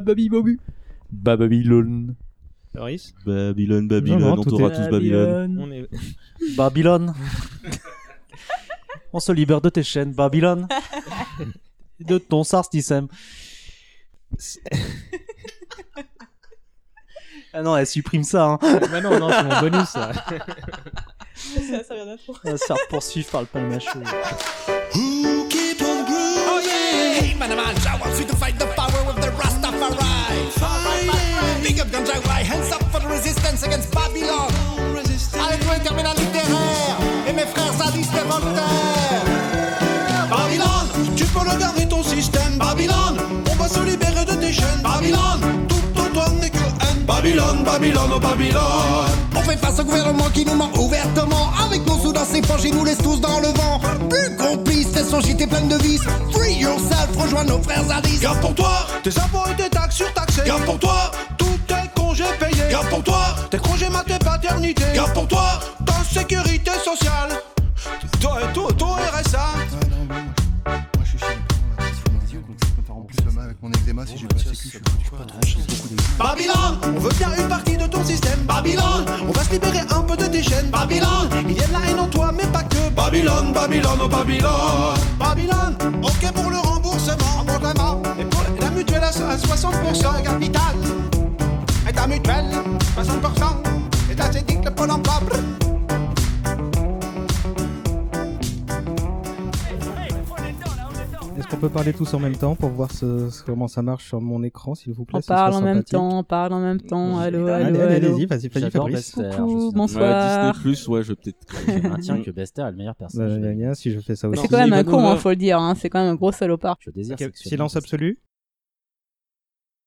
Baby, baby. Babylone. Loris Babylone, Babylone, Non, non, on tout t'aura est- tous Babylone. On est... Babylone. On se libère de tes chaînes, Babylone. de ton sars Dissem. ah non, elle supprime ça. Hein. Bah non, non, c'est mon bonus, ça. ça, ça vient d'intro. Elle va se faire poursuivre par le palmachot. Who keep on grooving? Oh yeah! Hey man, man, I want you to fight the power Ganja Wai, hands up for the resistance against Babylon. Terminal littéraire, et mes frères sadistes et Voltaire. Babylone, tu peux regarder ton système. Babylone, on va se libérer de tes chaînes. Babylone, tout Antoine n'est que haine. Babylone, Babylone, oh Babylone. On fait face au gouvernement qui nous ment ouvertement. Avec nos sous dans ses poches, il nous laisse tous dans le vent. Plus complice, tes sociétés pleines de vices. Free yourself, rejoins nos frères zadistes. Garde pour toi tes impôts et tes taxes surtaxées. Garde pour toi tous tes congés payés. Garde pour toi tes congés mat et paternité. Garde pour toi ta sécurité sociale. Toi et tout, ton RSA. avec mon eczéma si j'ai pas sécu, je suis Babylone, on veut bien une partie de ton système. Babylone, on va se libérer un peu de tes chaînes. Babylone, il y a de la haine en toi, mais pas que. Babylone, Babylone, oh Babylone. Babylone, ok pour le remboursement. Remboursement. Et pour la mutuelle à 60% capital. Et ta mutuelle, 60%. Et ta sédic, le pôle emploi. brr. Est-ce qu'on peut parler tous en même temps pour voir ce- ce- comment ça marche sur mon écran, s'il vous plaît On ce parle en même sympathique. temps, on parle en même temps. Allô, Allez, allô, allez, allô. allez-y, vas-y, vas-y, J'adore Fabrice. Bester, Coucou, je suis- bonsoir. Disney Plus, ouais, je vais peut-être. Je maintiens que Bester est le meilleur personnage. Bah, gna, gna, si je fais ça aussi. C'est quand même un con, hein, faut le dire. hein, C'est quand même un gros salopard. Je désire Ok, sexuellement Silence absolu.